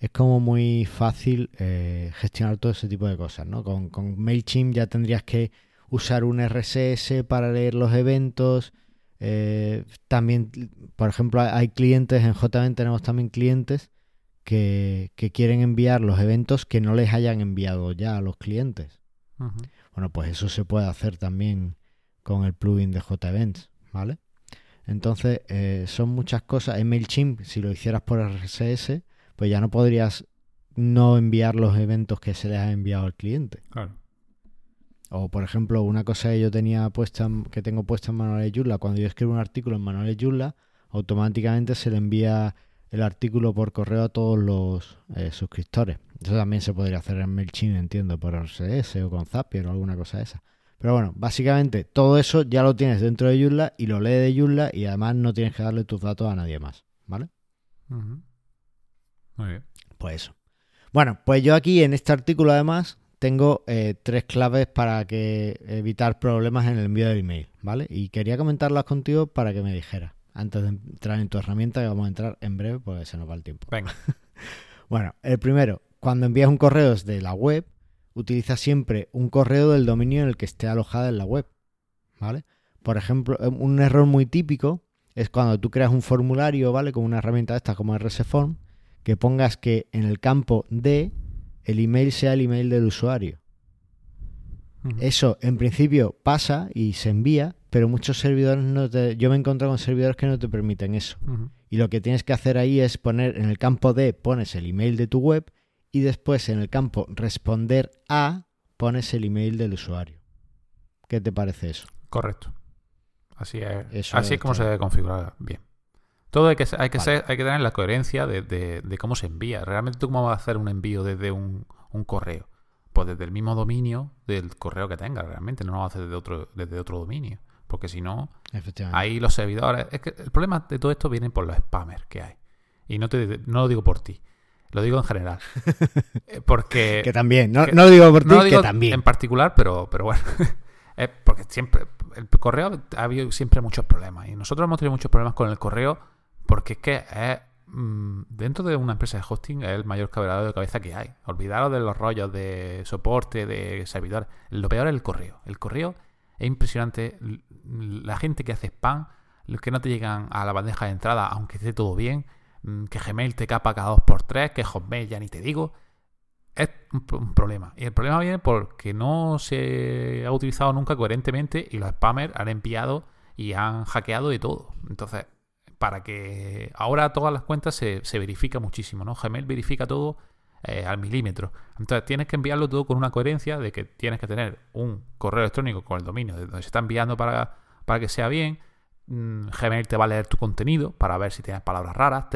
es como muy fácil eh, gestionar todo ese tipo de cosas, ¿no? Con, MailChimp ya tendrías que usar un RSS para leer los eventos. Eh, también, por ejemplo, hay clientes, en JVM tenemos también clientes que, quieren enviar los eventos que no les hayan enviado ya a los clientes. Bueno, pues eso se puede hacer también con el plugin de JEvents, ¿vale? Entonces, eh, son muchas cosas. En MailChimp, si lo hicieras por RSS, pues ya no podrías no enviar los eventos que se les ha enviado al cliente. Claro. O, por ejemplo, una cosa que yo tenía puesta, que tengo puesta en Manuales Joomla, cuando yo escribo un artículo en Manuales Joomla, automáticamente se le envía el artículo por correo a todos los eh, suscriptores. Eso también se podría hacer en MailChimp, entiendo, por RSS o con Zapier o alguna cosa de esa. Pero bueno, básicamente todo eso ya lo tienes dentro de Joomla y lo lee de Joomla y además no tienes que darle tus datos a nadie más, ¿vale? Muy bien. Pues eso. Bueno, pues yo aquí en este artículo además tengo eh, tres claves para que evitar problemas en el envío del email, ¿vale? Y quería comentarlas contigo para que me dijeras, antes de entrar en tu herramienta, que vamos a entrar en breve porque se nos va el tiempo. Venga. bueno, el primero, cuando envías un correo desde la web, utiliza siempre un correo del dominio en el que esté alojada en la web. ¿Vale? Por ejemplo, eh, un error muy típico es cuando tú creas un formulario, ¿vale? Con una herramienta esta como RSForm, que pongas que en el campo de el email sea el email del usuario. Eso en principio pasa y se envía, pero muchos servidores no te... Yo me he encontrado con servidores que no te permiten eso. Y lo que tienes que hacer ahí es poner en el campo de, pones el email de tu web y después en el campo responder a pones el email del usuario. ¿Qué te parece eso? Correcto. Así es, así es como se debe configurar bien. Todo hay que, hay que, hay que tener la coherencia de, cómo se envía. Realmente tú cómo vas a hacer un envío desde un, correo. Pues desde el mismo dominio del correo que tengas, realmente. No lo hacer desde otro, desde otro dominio. Porque si no, ahí los servidores... Es que el problema de todo esto viene por los spammers que hay. Y no, te, no lo digo por ti. Lo digo en general. Eh, porque. que también, no, lo digo por ti, que también. En particular, pero, pero bueno. es porque siempre. El correo ha habido siempre muchos problemas. Y nosotros hemos tenido muchos problemas con el correo porque es que es. Mm, dentro de una empresa de hosting es el mayor quebrado de cabeza que hay. Olvidaros de los rollos de soporte, de servidor. Lo peor es el correo. El correo es impresionante. La gente que hace spam, los que no te llegan a la bandeja de entrada, aunque esté todo bien Mm, que Gmail te capa cada 2x3, que Hotmail ya ni te digo. Es un, problema. Y el problema viene porque no se ha utilizado nunca coherentemente y los spammers han enviado y han hackeado de todo. Entonces, para que ahora todas las cuentas se, verifica muchísimo, ¿no? Gmail verifica todo eh, al milímetro. Entonces tienes que enviarlo todo con una coherencia de que tienes que tener un correo electrónico con el dominio de donde se está enviando para, para que sea bien Mm, Gmail te va a leer tu contenido para ver si tienes palabras raras.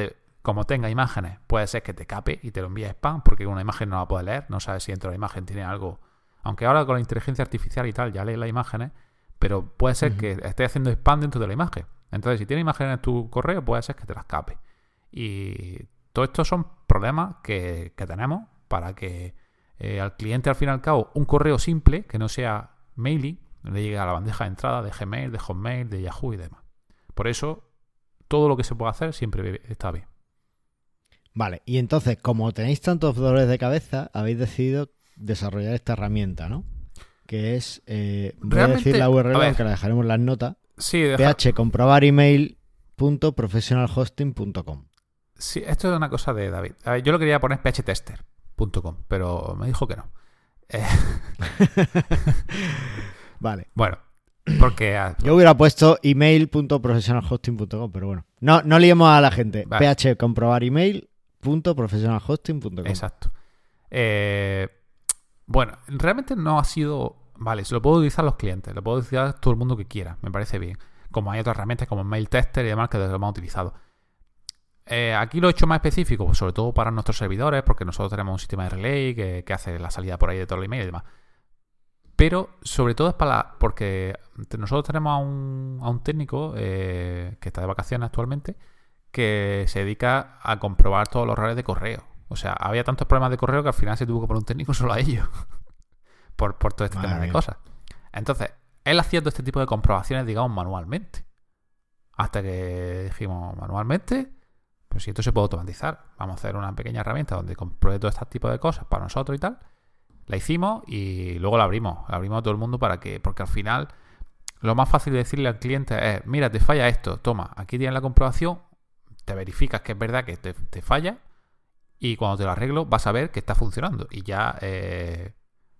como tenga imágenes, puede ser que te cape y te lo envíe spam, porque una imagen no la puede leer, no sabes si dentro de la imagen tiene algo. Aunque ahora con la inteligencia artificial y tal ya lee las imágenes, pero puede ser que esté haciendo spam dentro de la imagen. Entonces, si tienes imágenes en tu correo, puede ser que te las cape. Y todo esto son problemas que, tenemos para que eh, al cliente, al fin y al cabo, un correo simple, que no sea mailing, le llegue a la bandeja de entrada de Gmail, de Hotmail, de Yahoo y demás. Por eso, todo lo que se pueda hacer siempre está bien. Vale, y entonces, como tenéis tantos dolores de cabeza, habéis decidido desarrollar esta herramienta, ¿no? Que es, eh, voy a decir la URL, aunque la dejaremos en las notas. Sí, phcomprobaremail.professionalhosting.com. Sí, esto es una cosa de David. yo lo quería poner phtester.com, pero me dijo que no. Eh, vale. Bueno, porque... Yo hubiera puesto email.professionalhosting.com, pero bueno. No, no liemos a la gente. phcomprobaremail.professionalhosting.com. Exacto. Eh, bueno, realmente no ha sido Vale, se lo puedo utilizar los clientes, lo puedo utilizar todo el mundo que quiera, me parece bien. Como hay otras herramientas como Mail Tester y demás que lo hemos utilizado. Eh, aquí lo he hecho más específico, pues, sobre todo para nuestros servidores, porque nosotros tenemos un sistema de relay que, hace la salida por ahí de todo el email y demás. Pero sobre todo es para porque nosotros tenemos a un, técnico eh, que está de vacaciones actualmente que se dedica a comprobar todos los errores de correo. O sea, había tantos problemas de correo que al final se tuvo que poner un técnico solo a ellos por, todo este tema de cosas. Entonces, él haciendo este tipo de comprobaciones, digamos, manualmente. Hasta que dijimos, manualmente, pues si esto se puede automatizar, vamos a hacer una pequeña herramienta donde compruebe todo este tipo de cosas para nosotros y tal. La hicimos y luego la abrimos. La abrimos a todo el mundo para que, porque al final, lo más fácil de decirle al cliente es, mira, te falla esto, toma, aquí tienes la comprobación, te verificas que es verdad que te, falla y cuando te lo arreglo vas a ver que está funcionando y ya eh,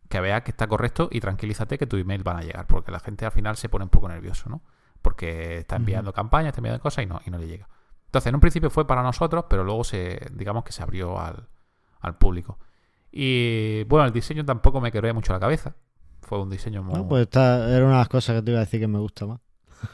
que veas que está correcto y tranquilízate que tu email van a llegar, porque la gente al final se pone un poco nervioso, ¿no? Porque está enviando campañas, está enviando cosas y no, y no le llega. Entonces, en un principio fue para nosotros, pero luego se, digamos que se abrió al, público. Y bueno, el diseño tampoco me quebré mucho la cabeza. Fue un diseño muy. pues esta era una de las cosas que te iba a decir que me gusta más.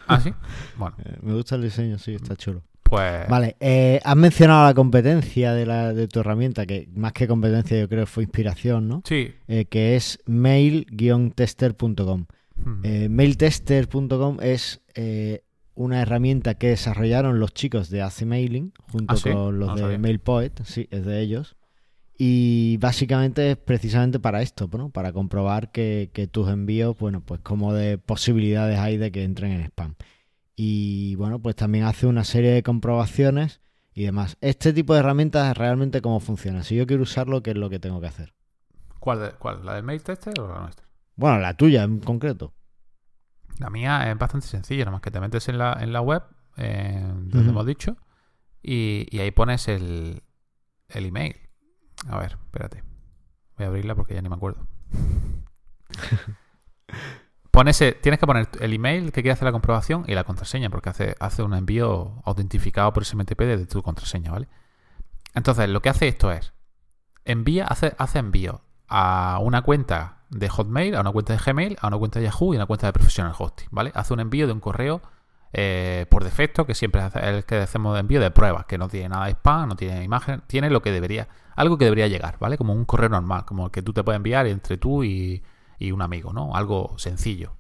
¿Ah, sí? Bueno. Eh, me gusta el diseño, sí, está chulo. Pues... Vale, eh, has mencionado la competencia de, la, de tu herramienta, que más que competencia yo creo fue inspiración, ¿no? Sí. Eh, que es mail-tester.com. Hmm. Eh, mailtester.com es una herramienta que desarrollaron los chicos de AC Mailing junto ¿Ah, con los de MailPoet, sí, es de ellos. Y básicamente es precisamente para esto, ¿no? Para comprobar que, que tus envíos, bueno, pues como de posibilidades hay de que entren en spam y bueno, pues también hace una serie de comprobaciones y demás. Este tipo de herramientas realmente cómo funciona. Si yo quiero usarlo, ¿qué es lo que tengo que hacer? ¿Cuál? cuál? ¿La del mail tester o la nuestra? Bueno, la tuya en concreto. La mía es bastante sencilla, nomás que te metes en la, en la web, eh, donde hemos dicho, y, y, ahí pones el, el email. A ver, espérate. Voy a abrirla porque ya ni me acuerdo. tienes que poner el email que quieres hacer la comprobación y la contraseña, porque hace, hace un envío autentificado por SMTP de tu contraseña, ¿vale? Entonces, lo que hace esto es, envía, hace, hace envío a una cuenta de Hotmail, a una cuenta de Gmail, a una cuenta de Yahoo y a una cuenta de Professional Hosting, ¿vale? Hace un envío de un correo eh, por defecto, que siempre es el que hacemos de envío de pruebas, que no tiene nada de spam, no tiene imagen, tiene lo que debería, algo que debería llegar, ¿vale? Como un correo normal, como el que tú te puedes enviar entre tú y, y un amigo, ¿no? Algo sencillo.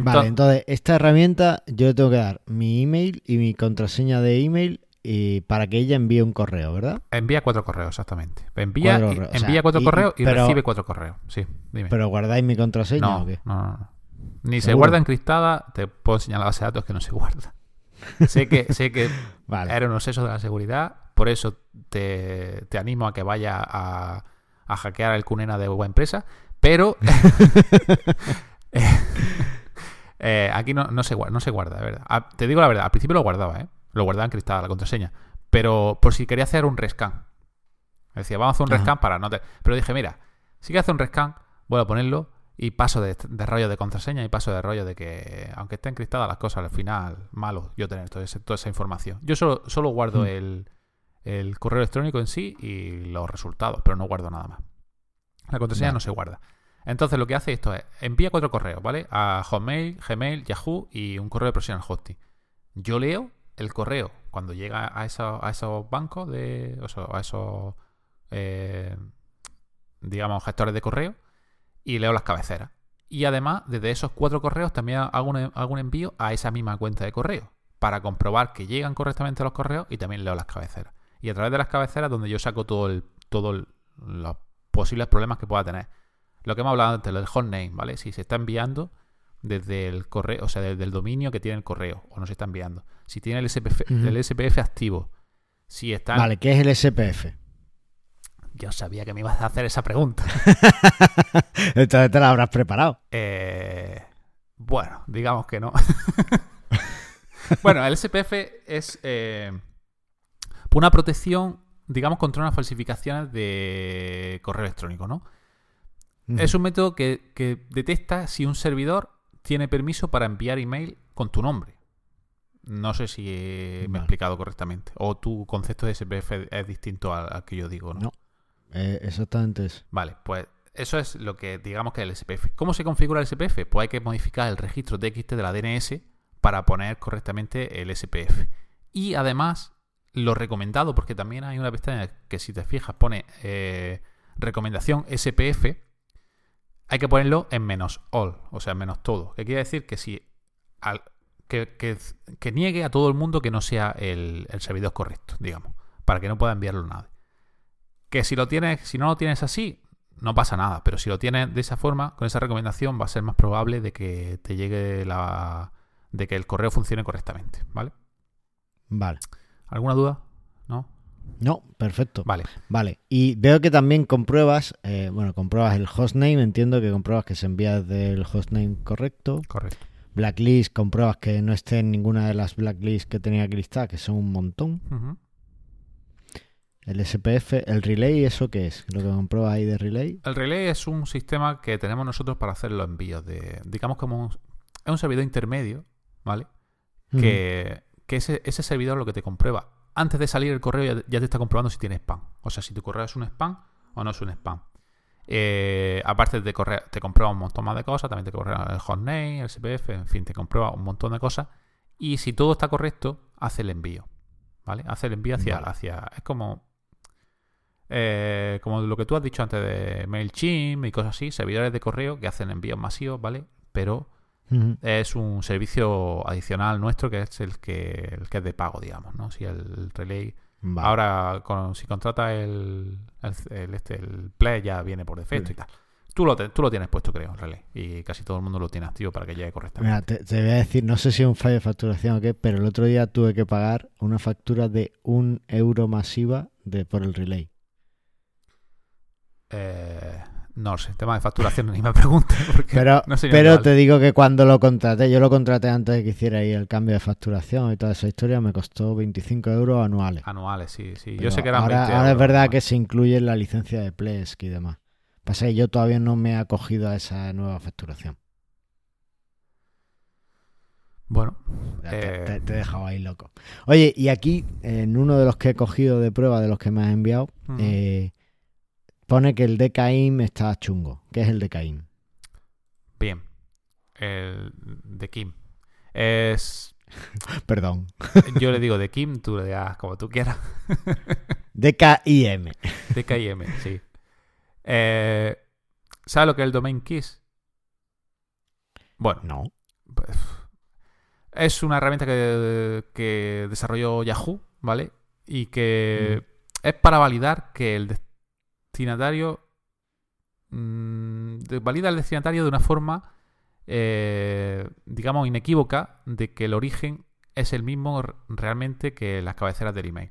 vale, entonces esta herramienta yo le tengo que dar mi email y mi contraseña de email y para que ella envíe un correo, ¿verdad? Envía cuatro correos, exactamente. Envía cuatro, envía cuatro correos y, recibe cuatro correos. Sí, dime. ¿Pero guardáis mi contraseña o qué? No, no, no. Ni se guarda encriptada, te puedo enseñar la base de datos que no se guarda. sé que, sé que vale. era un exceso de la seguridad, por eso te, te animo a que vaya a, a hackear el Cunena de web empresa, pero eh, aquí no, no, se, no se guarda, de verdad. Ah, te digo la verdad, al principio lo guardaba, ¿eh? Lo guardaba encriptada la contraseña. Pero por si quería hacer un rescan. Decía, vamos a hacer un rescan para no te... Pero dije, mira, si quiero hacer un rescan, voy a ponerlo y paso de, rollo de contraseña y paso de rollo de que, aunque esté encriptada las cosas, al final, malo yo tener toda esa información. Yo solo, solo guardo mm. el, el correo electrónico en sí y los resultados, pero no guardo nada más. La contraseña no se guarda. Entonces lo que hace esto es, envía cuatro correos, ¿vale? A Hotmail, Gmail, Yahoo y un correo de Professional Hosting. Yo leo el correo cuando llega a, a esos bancos, de, a esos, eh, digamos, gestores de correo y leo las cabeceras. Y además, desde esos cuatro correos también hago un, hago un envío a esa misma cuenta de correo para comprobar que llegan correctamente los correos y también leo las cabeceras. Y a través de las cabeceras donde yo saco todo el, todo los posibles problemas que pueda tener. Lo que hemos hablado antes, lo del hotname, ¿vale? Si se está enviando desde el correo, o sea, desde el dominio que tiene el correo, o no se está enviando. Si tiene el SPF, el SPF activo. Si está. Vale, ¿qué es el SPF? Yo sabía que me ibas a hacer esa pregunta. Entonces te la habrás preparado. Eh, bueno, digamos que no. bueno, el SPF es eh, una protección, digamos, contra unas falsificaciones de correo electrónico, ¿no? Es un método que, detecta si un servidor tiene permiso para enviar email con tu nombre. No sé si me he explicado correctamente. O tu concepto de SPF es distinto al, que yo digo, ¿no? No, eh, exactamente eso. Vale, pues eso es lo que digamos que es el SPF. ¿Cómo se configura el SPF? Pues hay que modificar el registro TXT de la DNS para poner correctamente el SPF. Y además, lo recomendado, porque también hay una pestaña que si te fijas pone eh, recomendación SPF, hay que ponerlo en menos all, o sea, en menos todo. Que quiere decir que si que, niegue a todo el mundo que no sea el, servidor correcto, digamos, para que no pueda enviarlo a nadie. Que si lo tienes, si no lo tienes así, no pasa nada. Pero si lo tienes de esa forma, con esa recomendación, va a ser más probable de que te llegue la. de que el correo funcione correctamente, ¿vale? Vale. ¿Alguna duda? ¿No? No, perfecto. Vale. Vale. Y veo que también compruebas, eh, bueno, compruebas el hostname, entiendo que compruebas que se envía del hostname correcto. Correcto. Blacklist, compruebas que no esté en ninguna de las blacklists que tenía Cristal, que son un montón. El SPF, el relay, ¿eso qué es? Lo que compruebas ahí de relay. El relay es un sistema que tenemos nosotros para hacer los envíos de, digamos como es un servidor intermedio, ¿vale? Que, ese, ese servidor lo que te comprueba antes de salir el correo ya, te está comprobando si tiene spam. O sea, si tu correo es un spam o no es un spam. Eh, aparte de correr, te comprueba un montón más de cosas, también te comprueba el hotname, el CPF, en fin, te comprueba un montón de cosas. Y si todo está correcto, hace el envío. ¿Vale? Hace el envío hacia. hacia es como. Eh, como lo que tú has dicho antes de MailChimp y cosas así, servidores de correo que hacen envíos masivos, ¿vale? Pero es un servicio adicional nuestro que es el que, el que es de pago, digamos, ¿no? Si el relay. Ahora, si contrata el, el, este, el Play ya viene por defecto y tal. Tú lo, tú lo tienes puesto, creo, el relay. Y casi todo el mundo lo tiene activo para que llegue correctamente. Mira, te, voy a decir, no sé si es un fallo de facturación o qué, pero el otro día tuve que pagar una factura de un euro masiva de, por el relay. Eh, no sé, tema de facturación ni me pregunte. pero pero te digo que cuando lo contraté, yo lo contraté antes de que hiciera ahí el cambio de facturación y toda esa historia, me costó 25 euros anuales. Anuales, sí, sí. yo sé que eran ahora, ahora es verdad que se incluye la licencia de Plesk y demás. Pasa que yo todavía no me he acogido a esa nueva facturación. Bueno, te, he dejado ahí loco. Oye, y aquí, en uno de los que he cogido de prueba de los que me has enviado, eh, pone que el DKIM está chungo. ¿Qué es el DKIM? Bien. El de Kim. Es. Perdón. Yo le digo de Kim, tú le digas como tú quieras. DKIM. DKIM, sí. Eh, ¿Sabes lo que es el domain keys? Bueno. No. Pues, es una herramienta que, desarrolló Yahoo, ¿vale? Y que mm. es para validar que el, destinatario mmm, valida al destinatario de una forma, eh, digamos, inequívoca de que el origen es el mismo realmente que las cabeceras del email.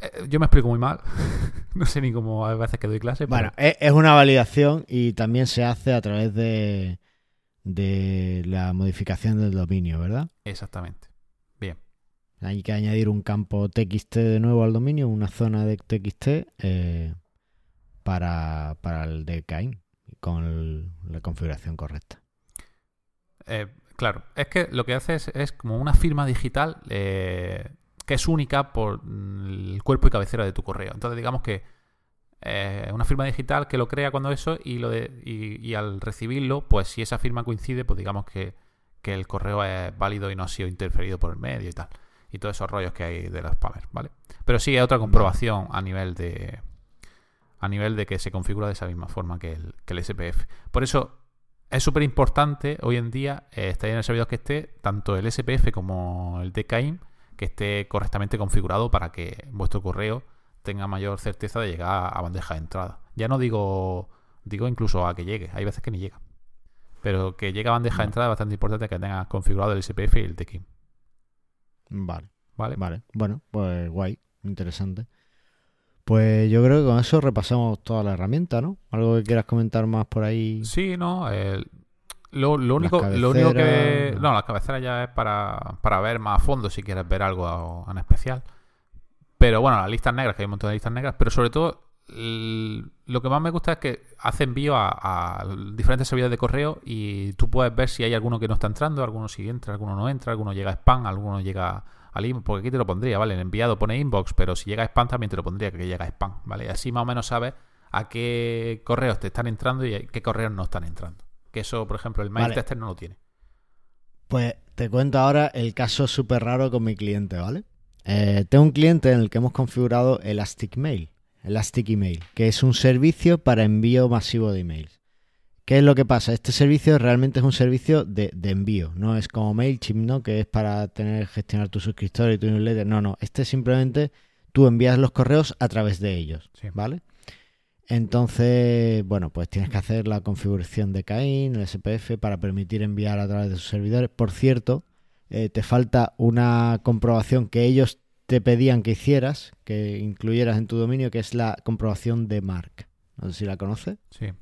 Eh, yo me explico muy mal. no sé ni cómo a veces que doy clase. Bueno, es una validación y también se hace a través de, de la modificación del dominio, ¿verdad? Exactamente. Hay que añadir un campo TXT de nuevo al dominio, una zona de TXT eh, para, para, el DKIM con la configuración correcta. Eh, claro, es que lo que hace es, como una firma digital eh, que es única por el cuerpo y cabecera de tu correo. Entonces, digamos que una firma digital que lo crea cuando eso y, lo de, y, al recibirlo, pues si esa firma coincide, pues digamos que, que el correo es válido y no ha sido interferido por el medio y tal y todos esos rollos que hay de los spammers, ¿vale? Pero sí hay otra comprobación a nivel de a nivel de que se configura de esa misma forma que el, que el SPF. Por eso es súper importante hoy en día eh, estar en el servidor que esté, tanto el SPF como el DKIM, que esté correctamente configurado para que vuestro correo tenga mayor certeza de llegar a bandeja de entrada. Ya no digo, digo incluso a que llegue, hay veces que ni llega. Pero que llegue a bandeja de entrada es bastante importante que tengas configurado el SPF y el DKIM. Vale. ¿Vale? Vale. Bueno, pues guay, interesante. Pues yo creo que con eso repasamos toda la herramienta, ¿no? Algo que quieras comentar más por ahí. Sí, no. el- lo, lo único, lo único que. No, las cabeceras ya es para, para ver más a fondo si quieres ver algo en especial. Pero bueno, las listas negras, que hay un montón de listas negras. Pero sobre todo, lo que más me gusta es que hace envío a, a diferentes servidores de correo y tú puedes ver si hay alguno que no está entrando, alguno sí entra, alguno no entra, alguno llega a spam, alguno llega al inbox. Porque aquí te lo pondría, ¿vale? En enviado pone inbox, pero si llega a spam también te lo pondría que llega a spam, ¿vale? Y así más o menos sabes a qué correos te están entrando y a qué correos no están entrando. Que eso, por ejemplo, el mail Vale. tester no lo tiene. Pues te cuento ahora el caso súper raro con mi cliente, ¿vale? Eh, tengo un cliente en el que hemos configurado Elastic Mail, Elastic Email, que es un servicio para envío masivo de emails. ¿Qué es lo que pasa? Este servicio realmente es un servicio de, de envío, no es como MailChimp, ¿no? Que es para tener gestionar tus suscriptores y tu newsletter. No, no, este simplemente tú envías los correos a través de ellos, Sí. ¿vale? Entonces, bueno, pues tienes que hacer la configuración de Cain, el SPF, para permitir enviar a través de sus servidores. Por cierto, eh, te falta una comprobación que ellos te pedían que hicieras, que incluyeras en tu dominio, que es la comprobación de Mark. No sé si la conoces. Sí.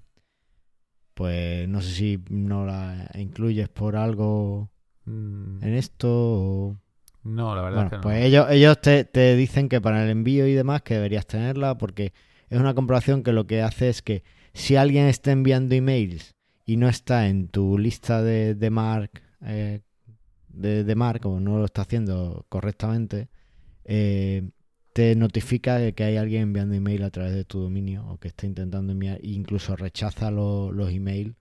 Pues no sé si no la incluyes por algo Mm, en esto o... no, la verdad Bueno, es que no. pues ellos, ellos te, te dicen que para el envío y demás que deberías tenerla porque es una comprobación que lo que hace es que si alguien está enviando emails y no está en tu lista de, de Mark, eh, de, de Mark o no lo está haciendo correctamente, eh, te notifica de que hay alguien enviando email a través de tu dominio o que está intentando enviar, incluso rechaza lo- los emails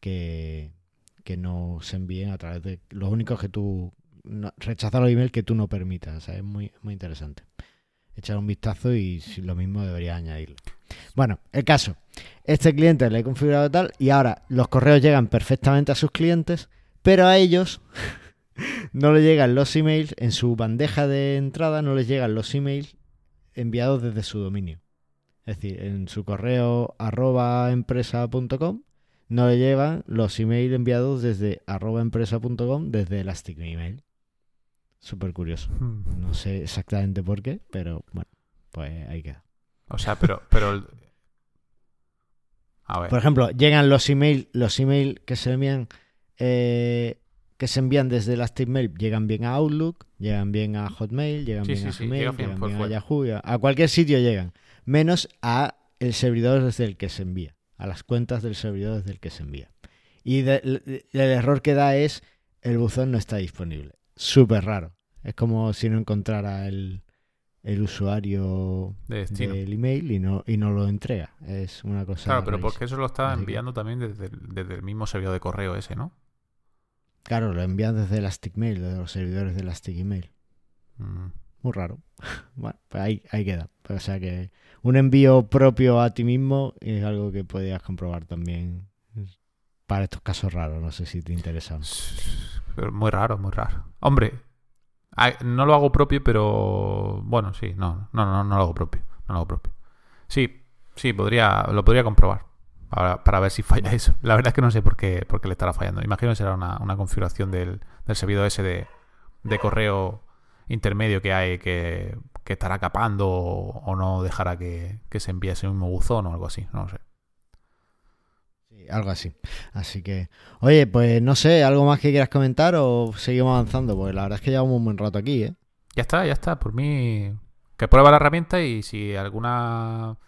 que, que no se envíen a través de los únicos que tú no- rechaza los emails que tú no permitas. Sea, es muy, muy interesante. Echar un vistazo y si lo mismo debería añadirlo. Bueno, el caso. Este cliente le he configurado tal y ahora los correos llegan perfectamente a sus clientes, pero a ellos no le llegan los emails en su bandeja de entrada, no les llegan los emails enviados desde su dominio. Es decir, en su correo arroba empresa.com no le llevan los emails enviados desde arroba empresa.com desde Elastic Email. Súper curioso. Mm. No sé exactamente por qué, pero bueno, pues ahí queda. O sea, pero... pero el- A ver. Por ejemplo, llegan los emails, los emails que se envían, eh, que se envían desde Mail, llegan bien a Outlook, llegan bien a Hotmail, llegan Sí, bien sí, a Gmail, llega llegan bien a. Yahoo, a cualquier sitio llegan, menos a el servidor desde el que se envía, a las cuentas del servidor desde el que se envía. Y de- el, el error que da es el buzón no está disponible. Súper raro. Es como si no encontrara el, el usuario de del email y no, y no lo entrega. Es una cosa. Claro, pero porque eso lo está Así que- enviando también desde, desde el mismo servidor de correo ese, ¿no? Claro, lo envían desde Elastic Mail, desde los servidores de Elastic Email. Mm. Muy raro. bueno, pues ahí, ahí queda. O sea que un envío propio a ti mismo es algo que podías comprobar también para estos casos raros. No sé si te interesa. Pero muy raro, muy raro. Hombre, ah, no lo hago propio, pero bueno, sí, no, no, no, no lo hago propio, no lo hago propio. Sí, sí, podría, lo podría comprobar para, para ver si falla eso. La verdad es que no sé por qué, por qué le estará fallando. Imagino que será una, una configuración del, del servidor ese de, de correo intermedio que hay que, que estará capando o, o no dejará que, que se envíe ese mismo buzón o algo así, no lo sé. Sí, algo así. Así que, oye, pues no sé, ¿algo más que quieras comentar o seguimos avanzando? Porque la verdad es que llevamos un buen rato aquí, ¿eh? Ya está, ya está. Por mí, que prueba la herramienta y si alguna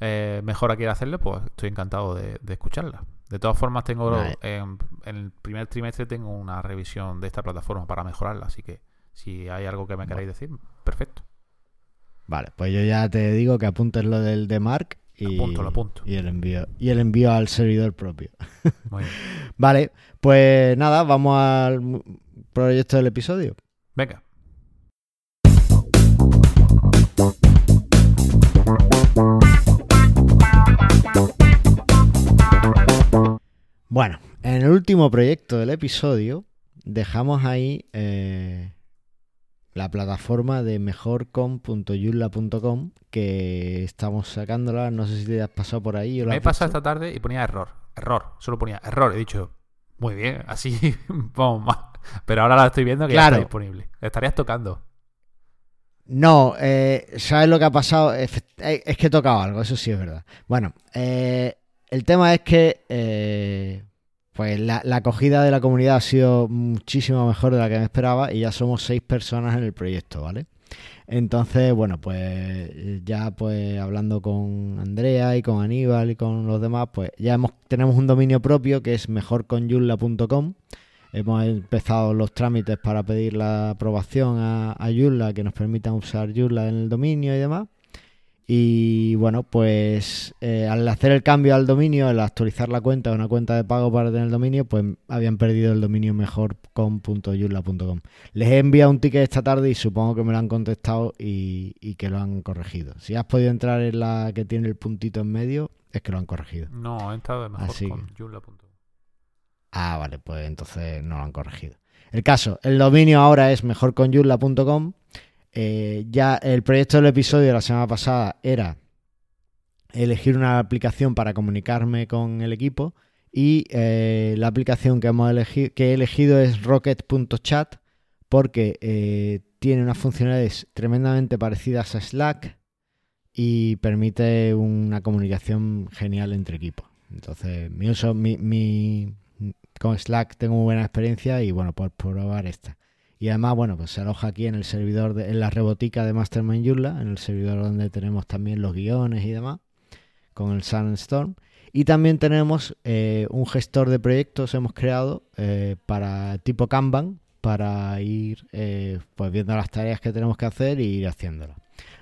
eh, mejora quiere hacerle, pues estoy encantado de, de escucharla. De todas formas, tengo Vale. en, en el primer trimestre tengo una revisión de esta plataforma para mejorarla, así que si hay algo que me queráis decir, perfecto. Vale, pues yo ya te digo que apuntes lo del de Mark y, Lo apunto, lo apunto. y el envío y el envío al servidor propio. Muy bien. Vale, pues nada, vamos al proyecto del episodio. Venga, Bueno, En el último proyecto del episodio dejamos ahí eh, la plataforma de mejorcom.yula.com que estamos sacándola. No sé si te has pasado por ahí. O Me he pasado esta tarde y ponía error. Error. Solo ponía error. He dicho, muy bien, así vamos más. Pero ahora la estoy viendo que ya está disponible. ¿Estarías tocando? No, eh, ¿sabes lo que ha pasado? Es, que he tocado algo, eso sí es verdad. Bueno, eh, el tema es que eh, pues la, acogida de la comunidad ha sido muchísimo mejor de la que me esperaba y ya somos seis personas en el proyecto, ¿vale? Entonces, bueno, pues ya pues hablando con Andrea y con Aníbal y con los demás, pues ya tenemos un dominio propio que es mejorconyulla.com Hemos empezado los trámites para pedir la aprobación a, a que nos permitan usar Joomla en el dominio y demás. Y bueno, pues eh, al hacer el cambio al dominio, al actualizar la cuenta, una cuenta de pago para tener el dominio, pues habían perdido el dominio mejorcom.joomla.com. Les he enviado un ticket esta tarde y supongo que me lo han contestado y, que lo han corregido. Si has podido entrar en la que tiene el puntito en medio, es que lo han corregido. No, he entrado en. Ah, vale, pues entonces no lo han corregido. El caso, el dominio ahora es mejorconyula.com. Eh, ya el proyecto del episodio de la semana pasada era elegir una aplicación para comunicarme con el equipo y eh, la aplicación que, hemos elegido, que he elegido es rocket.chat porque eh, tiene unas funcionalidades tremendamente parecidas a Slack y permite una comunicación genial entre equipos. Entonces, mi uso, mi, con Slack tengo muy buena experiencia y bueno, por probar esta. Y además, bueno, pues se aloja aquí en el servidor, de, en la rebotica de Mastermind Joomla, en el servidor donde tenemos también los guiones y demás, con el Sunstorm. Y también tenemos eh, un gestor de proyectos, hemos creado eh, para tipo Kanban, para ir eh, pues viendo las tareas que tenemos que hacer e ir haciéndolas.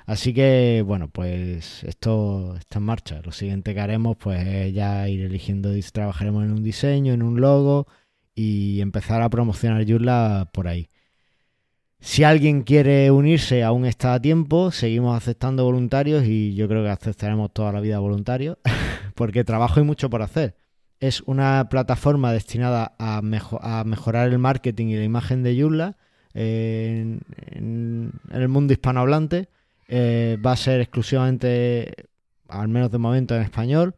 Así que, bueno, pues esto está en marcha. Lo siguiente que haremos, pues es ya ir eligiendo, trabajaremos en un diseño, en un logo y empezar a promocionar Joomla por ahí. Si alguien quiere unirse, aún está a tiempo. Seguimos aceptando voluntarios y yo creo que aceptaremos toda la vida voluntarios porque trabajo y mucho por hacer. Es una plataforma destinada a, mejorar el marketing y la imagen de Joomla en, en el mundo hispanohablante eh, va a ser exclusivamente, al menos de momento, en español.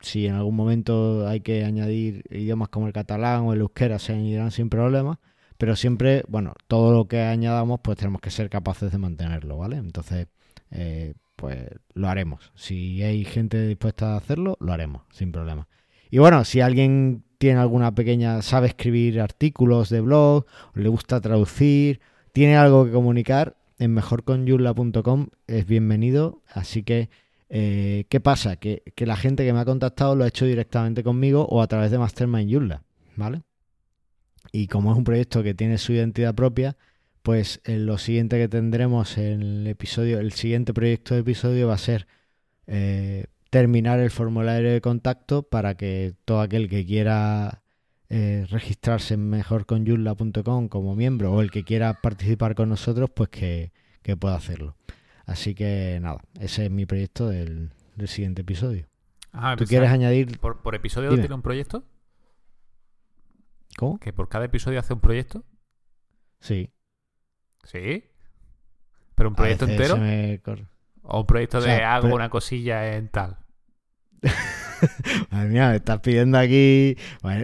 Si en algún momento hay que añadir idiomas como el catalán o el euskera, se añadirán sin problema. Pero siempre, bueno, todo lo que añadamos, pues tenemos que ser capaces de mantenerlo, ¿vale? Entonces, eh, pues lo haremos. Si hay gente dispuesta a hacerlo, lo haremos, sin problema. Y bueno, si alguien tiene alguna pequeña, sabe escribir artículos de blog, le gusta traducir, tiene algo que comunicar, en mejorconyula.com es bienvenido. Así que, eh, ¿qué pasa? Que, la gente que me ha contactado lo ha hecho directamente conmigo o a través de Mastermind Joomla, ¿vale? Y como es un proyecto que tiene su identidad propia, pues eh, lo siguiente que tendremos en el episodio, el siguiente proyecto de episodio va a ser eh, terminar el formulario de contacto para que todo aquel que quiera eh, registrarse mejor con como miembro o el que quiera participar con nosotros, pues que, pueda hacerlo. Así que nada, ese es mi proyecto del, siguiente episodio. ¿Tú quieres añadir... ¿Por, episodio tiene un proyecto? ¿Cómo? ¿Que por cada episodio hace un proyecto? Sí. ¿Sí? ¿Pero un proyecto entero? ¿O un proyecto de hago una cosilla en tal? Madre mía, me estás pidiendo aquí.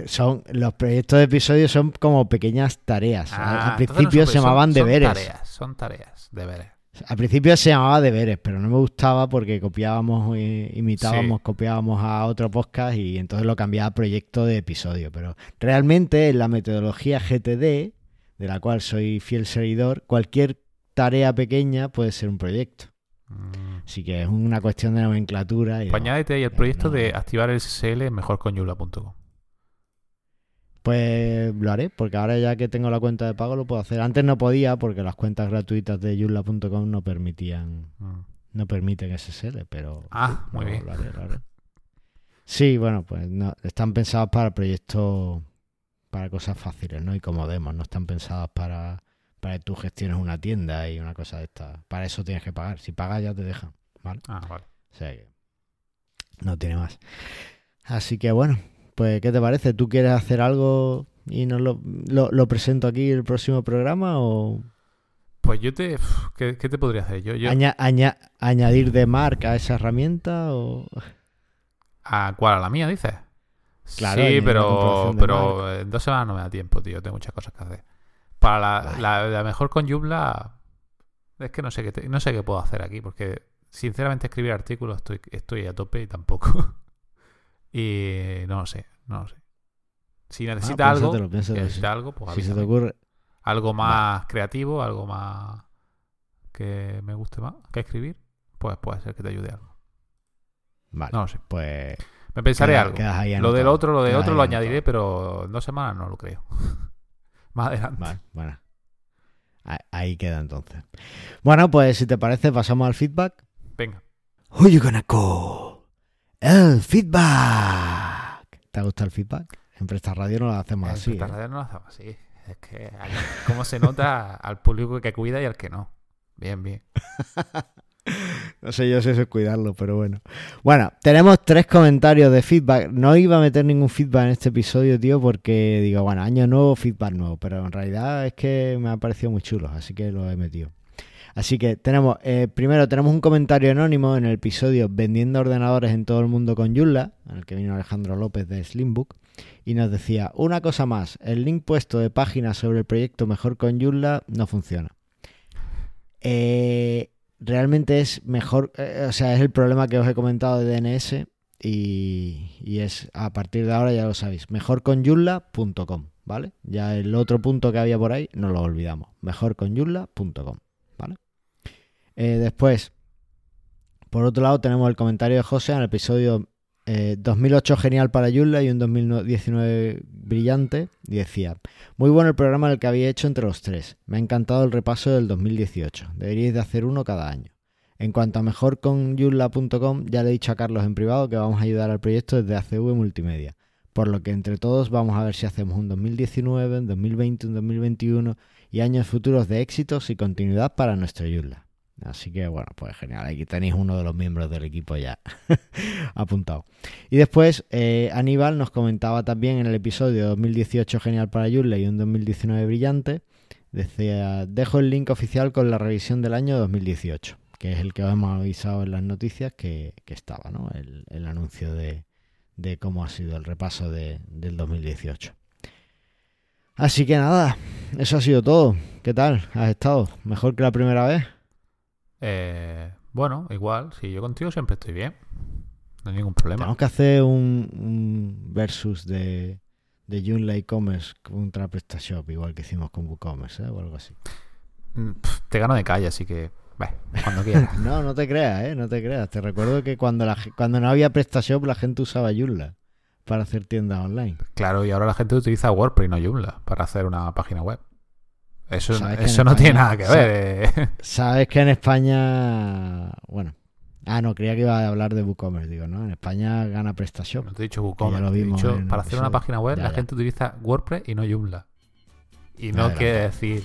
son los proyectos de episodios son como pequeñas tareas. Al ah, principio se llamaban deberes. Son tareas, son tareas, deberes. Al principio se llamaba deberes, pero no me gustaba porque copiábamos, imitábamos, copiábamos a otro podcast y entonces lo cambiaba a proyecto de episodio. Pero realmente en la metodología GTD, de la cual soy fiel seguidor, cualquier tarea pequeña puede ser un proyecto. Mm. Así que es una cuestión de nomenclatura. Y pues añádete ahí el proyecto de activar el SSL mejor con Pues lo haré, porque ahora ya que tengo la cuenta de pago lo puedo hacer. Antes no podía porque las cuentas gratuitas de yula.com no permitían, mm. no permiten SSL, pero ah, muy bien. Lo haré, lo haré. Sí, bueno, pues no, están pensados para proyectos, para cosas fáciles, ¿no? Y como demos, no están pensadas para para que tú gestiones una tienda y una cosa de esta. Para eso tienes que pagar. Si pagas ya te dejan, ¿vale? Ah, vale. O sea que no tiene más. Así que bueno, pues ¿qué te parece? ¿Tú quieres hacer algo y nos lo, lo, lo presento aquí el próximo programa o Pues yo te... ¿Qué, qué te podría hacer? Yo, yo... aña- aña- añadir de marca a esa herramienta o ¿A cuál? ¿A la mía, dices? Claro, sí, pero, pero en dos semanas no me da tiempo, tío. Tengo muchas cosas que hacer. Para la, Vale. la- la mejor con Joomla, es que no sé qué te- no sé qué puedo hacer aquí, porque sinceramente escribir artículos estoy, estoy a tope y tampoco. y no lo sé, no lo sé. Si necesita Ah, algo, piénsatelo, piénsatelo, si necesita sí. algo, pues si se te ocurre. algo más creativo, algo más que me guste más que escribir, pues puede ser que te ayude algo. Vale, No lo sé. pues Me pensaré queda- algo. Lo del otro, lo del otro lo añadiré, pero en dos semanas no lo creo. Más adelante. Vale, bueno. Ah- Ahí queda entonces. Bueno, pues si te parece, pasamos al feedback. Venga. Who you gonna call? El feedback. ¿Te gusta el feedback? En Presta Radio no lo hacemos En así. Presta ¿eh? Radio no lo hacemos así. Es que hay- cómo se nota al público que cuida y al que no. Bien, bien. No sé yo si eso es cuidarlo, pero bueno. Bueno, tenemos tres comentarios de feedback. No iba a meter ningún feedback en este episodio, tío, porque digo, bueno, año nuevo, feedback nuevo. Pero en realidad es que me ha parecido muy chulo, así que lo he metido. Así que tenemos, eh, primero tenemos un comentario anónimo en el episodio Vendiendo ordenadores en todo el mundo con Joomla, en el que vino Alejandro López de Slimbook, y nos decía, una cosa más, el link puesto de páginas sobre el proyecto Mejor con Joomla no funciona. Eh, realmente es mejor, eh, o sea, es el problema que os he comentado de DNS y, es a partir de ahora ya lo sabéis, mejorconyulla.com, ¿vale? Ya el otro punto que había por ahí no lo olvidamos, mejorconyulla.com. Eh, después, por otro lado, tenemos el comentario de José en el episodio eh, 2008 genial para Joomla y un 2019 brillante y decía, muy bueno el programa el que había hecho entre los tres. Me ha encantado el repaso del 2018. Deberíais de hacer uno cada año. En cuanto a mejorconyulla.com, ya le he dicho a Carlos en privado que vamos a ayudar al proyecto desde ACV Multimedia. Por lo que entre todos vamos a ver si hacemos un 2019, un 2020, un 2021 y años futuros de éxitos y continuidad para nuestro Joomla. Así que bueno, pues genial. Aquí tenéis uno de los miembros del equipo ya apuntado. Y después eh, Aníbal nos comentaba también en el episodio 2018 genial para Joomla y un 2019 brillante. Decía, dejo el link oficial con la revisión del año 2018, que es el que os hemos avisado en las noticias que, que estaba, ¿no? El, el anuncio de, de cómo ha sido el repaso de- del 2018. Así que nada, eso ha sido todo. ¿Qué tal? ¿Has estado? ¿Mejor que la primera vez? Eh, bueno, igual. Si yo contigo siempre estoy bien. No hay ningún problema. Tenemos que hacer un, un versus de, de Joomla e-commerce contra PrestaShop, igual que hicimos con WooCommerce, ¿eh? o algo así. Mm, Te gano de calle, así que... Bah, cuando quieras. No, no te creas, ¿eh? No te creas. Te recuerdo que cuando, la, cuando no había PrestaShop la gente usaba Joomla para hacer tiendas online. claro, y ahora la gente utiliza WordPress y no Joomla para hacer una página web. Eso, eso no tiene nada que ver. eh. Sabes que en España... Bueno. Ah, no, creía que iba a hablar de WooCommerce, digo, ¿no? En España gana PrestaShop. No te he dicho WooCommerce. lo te he vimos dicho, para hacer una página web Ya, la ya. gente utiliza WordPress y no Joomla. Y no quiere decir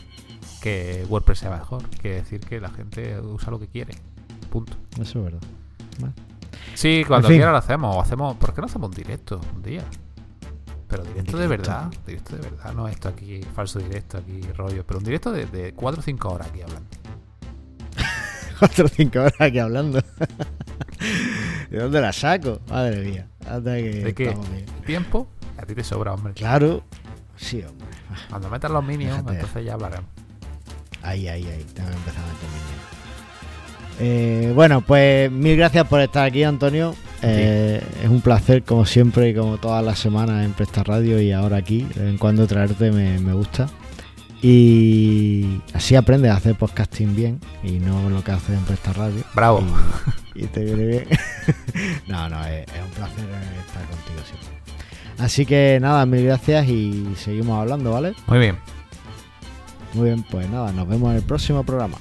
que WordPress sea mejor. Quiere decir que la gente usa lo que quiere. Punto. Eso es verdad. Sí, cuando En fin. quiera lo hacemos. O hacemos. ¿Por qué no hacemos un directo un día? Pero directo de verdad. Directo de verdad. No esto aquí, falso directo, aquí rollo. Pero un directo de, de 4 o 5 horas aquí hablando. Cuatro o cinco horas aquí hablando. ¿De dónde la saco? Madre mía. Anda que ¿De qué? Tiempo, a ti te sobra, hombre. Claro. Sí, hombre. Cuando metas los minions, Déjate. entonces ya hablaremos. Ahí, ahí, ahí. Tengo que empezar a meter mi miedo. Eh, bueno, pues mil gracias por estar aquí, Antonio. Eh, Es un placer, como siempre y como todas las semanas en Presta Radio y ahora aquí. De vez en cuando traerte me, me gusta. Y así aprendes a hacer podcasting bien y no lo que haces en Presta Radio. Bravo. Y, y te viene bien. no, no, es, es un placer estar contigo siempre. Así que nada, mil gracias y seguimos hablando, ¿vale? Muy bien. Muy bien, pues nada, nos vemos en el próximo programa.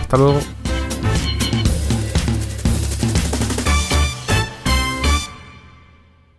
Hasta luego.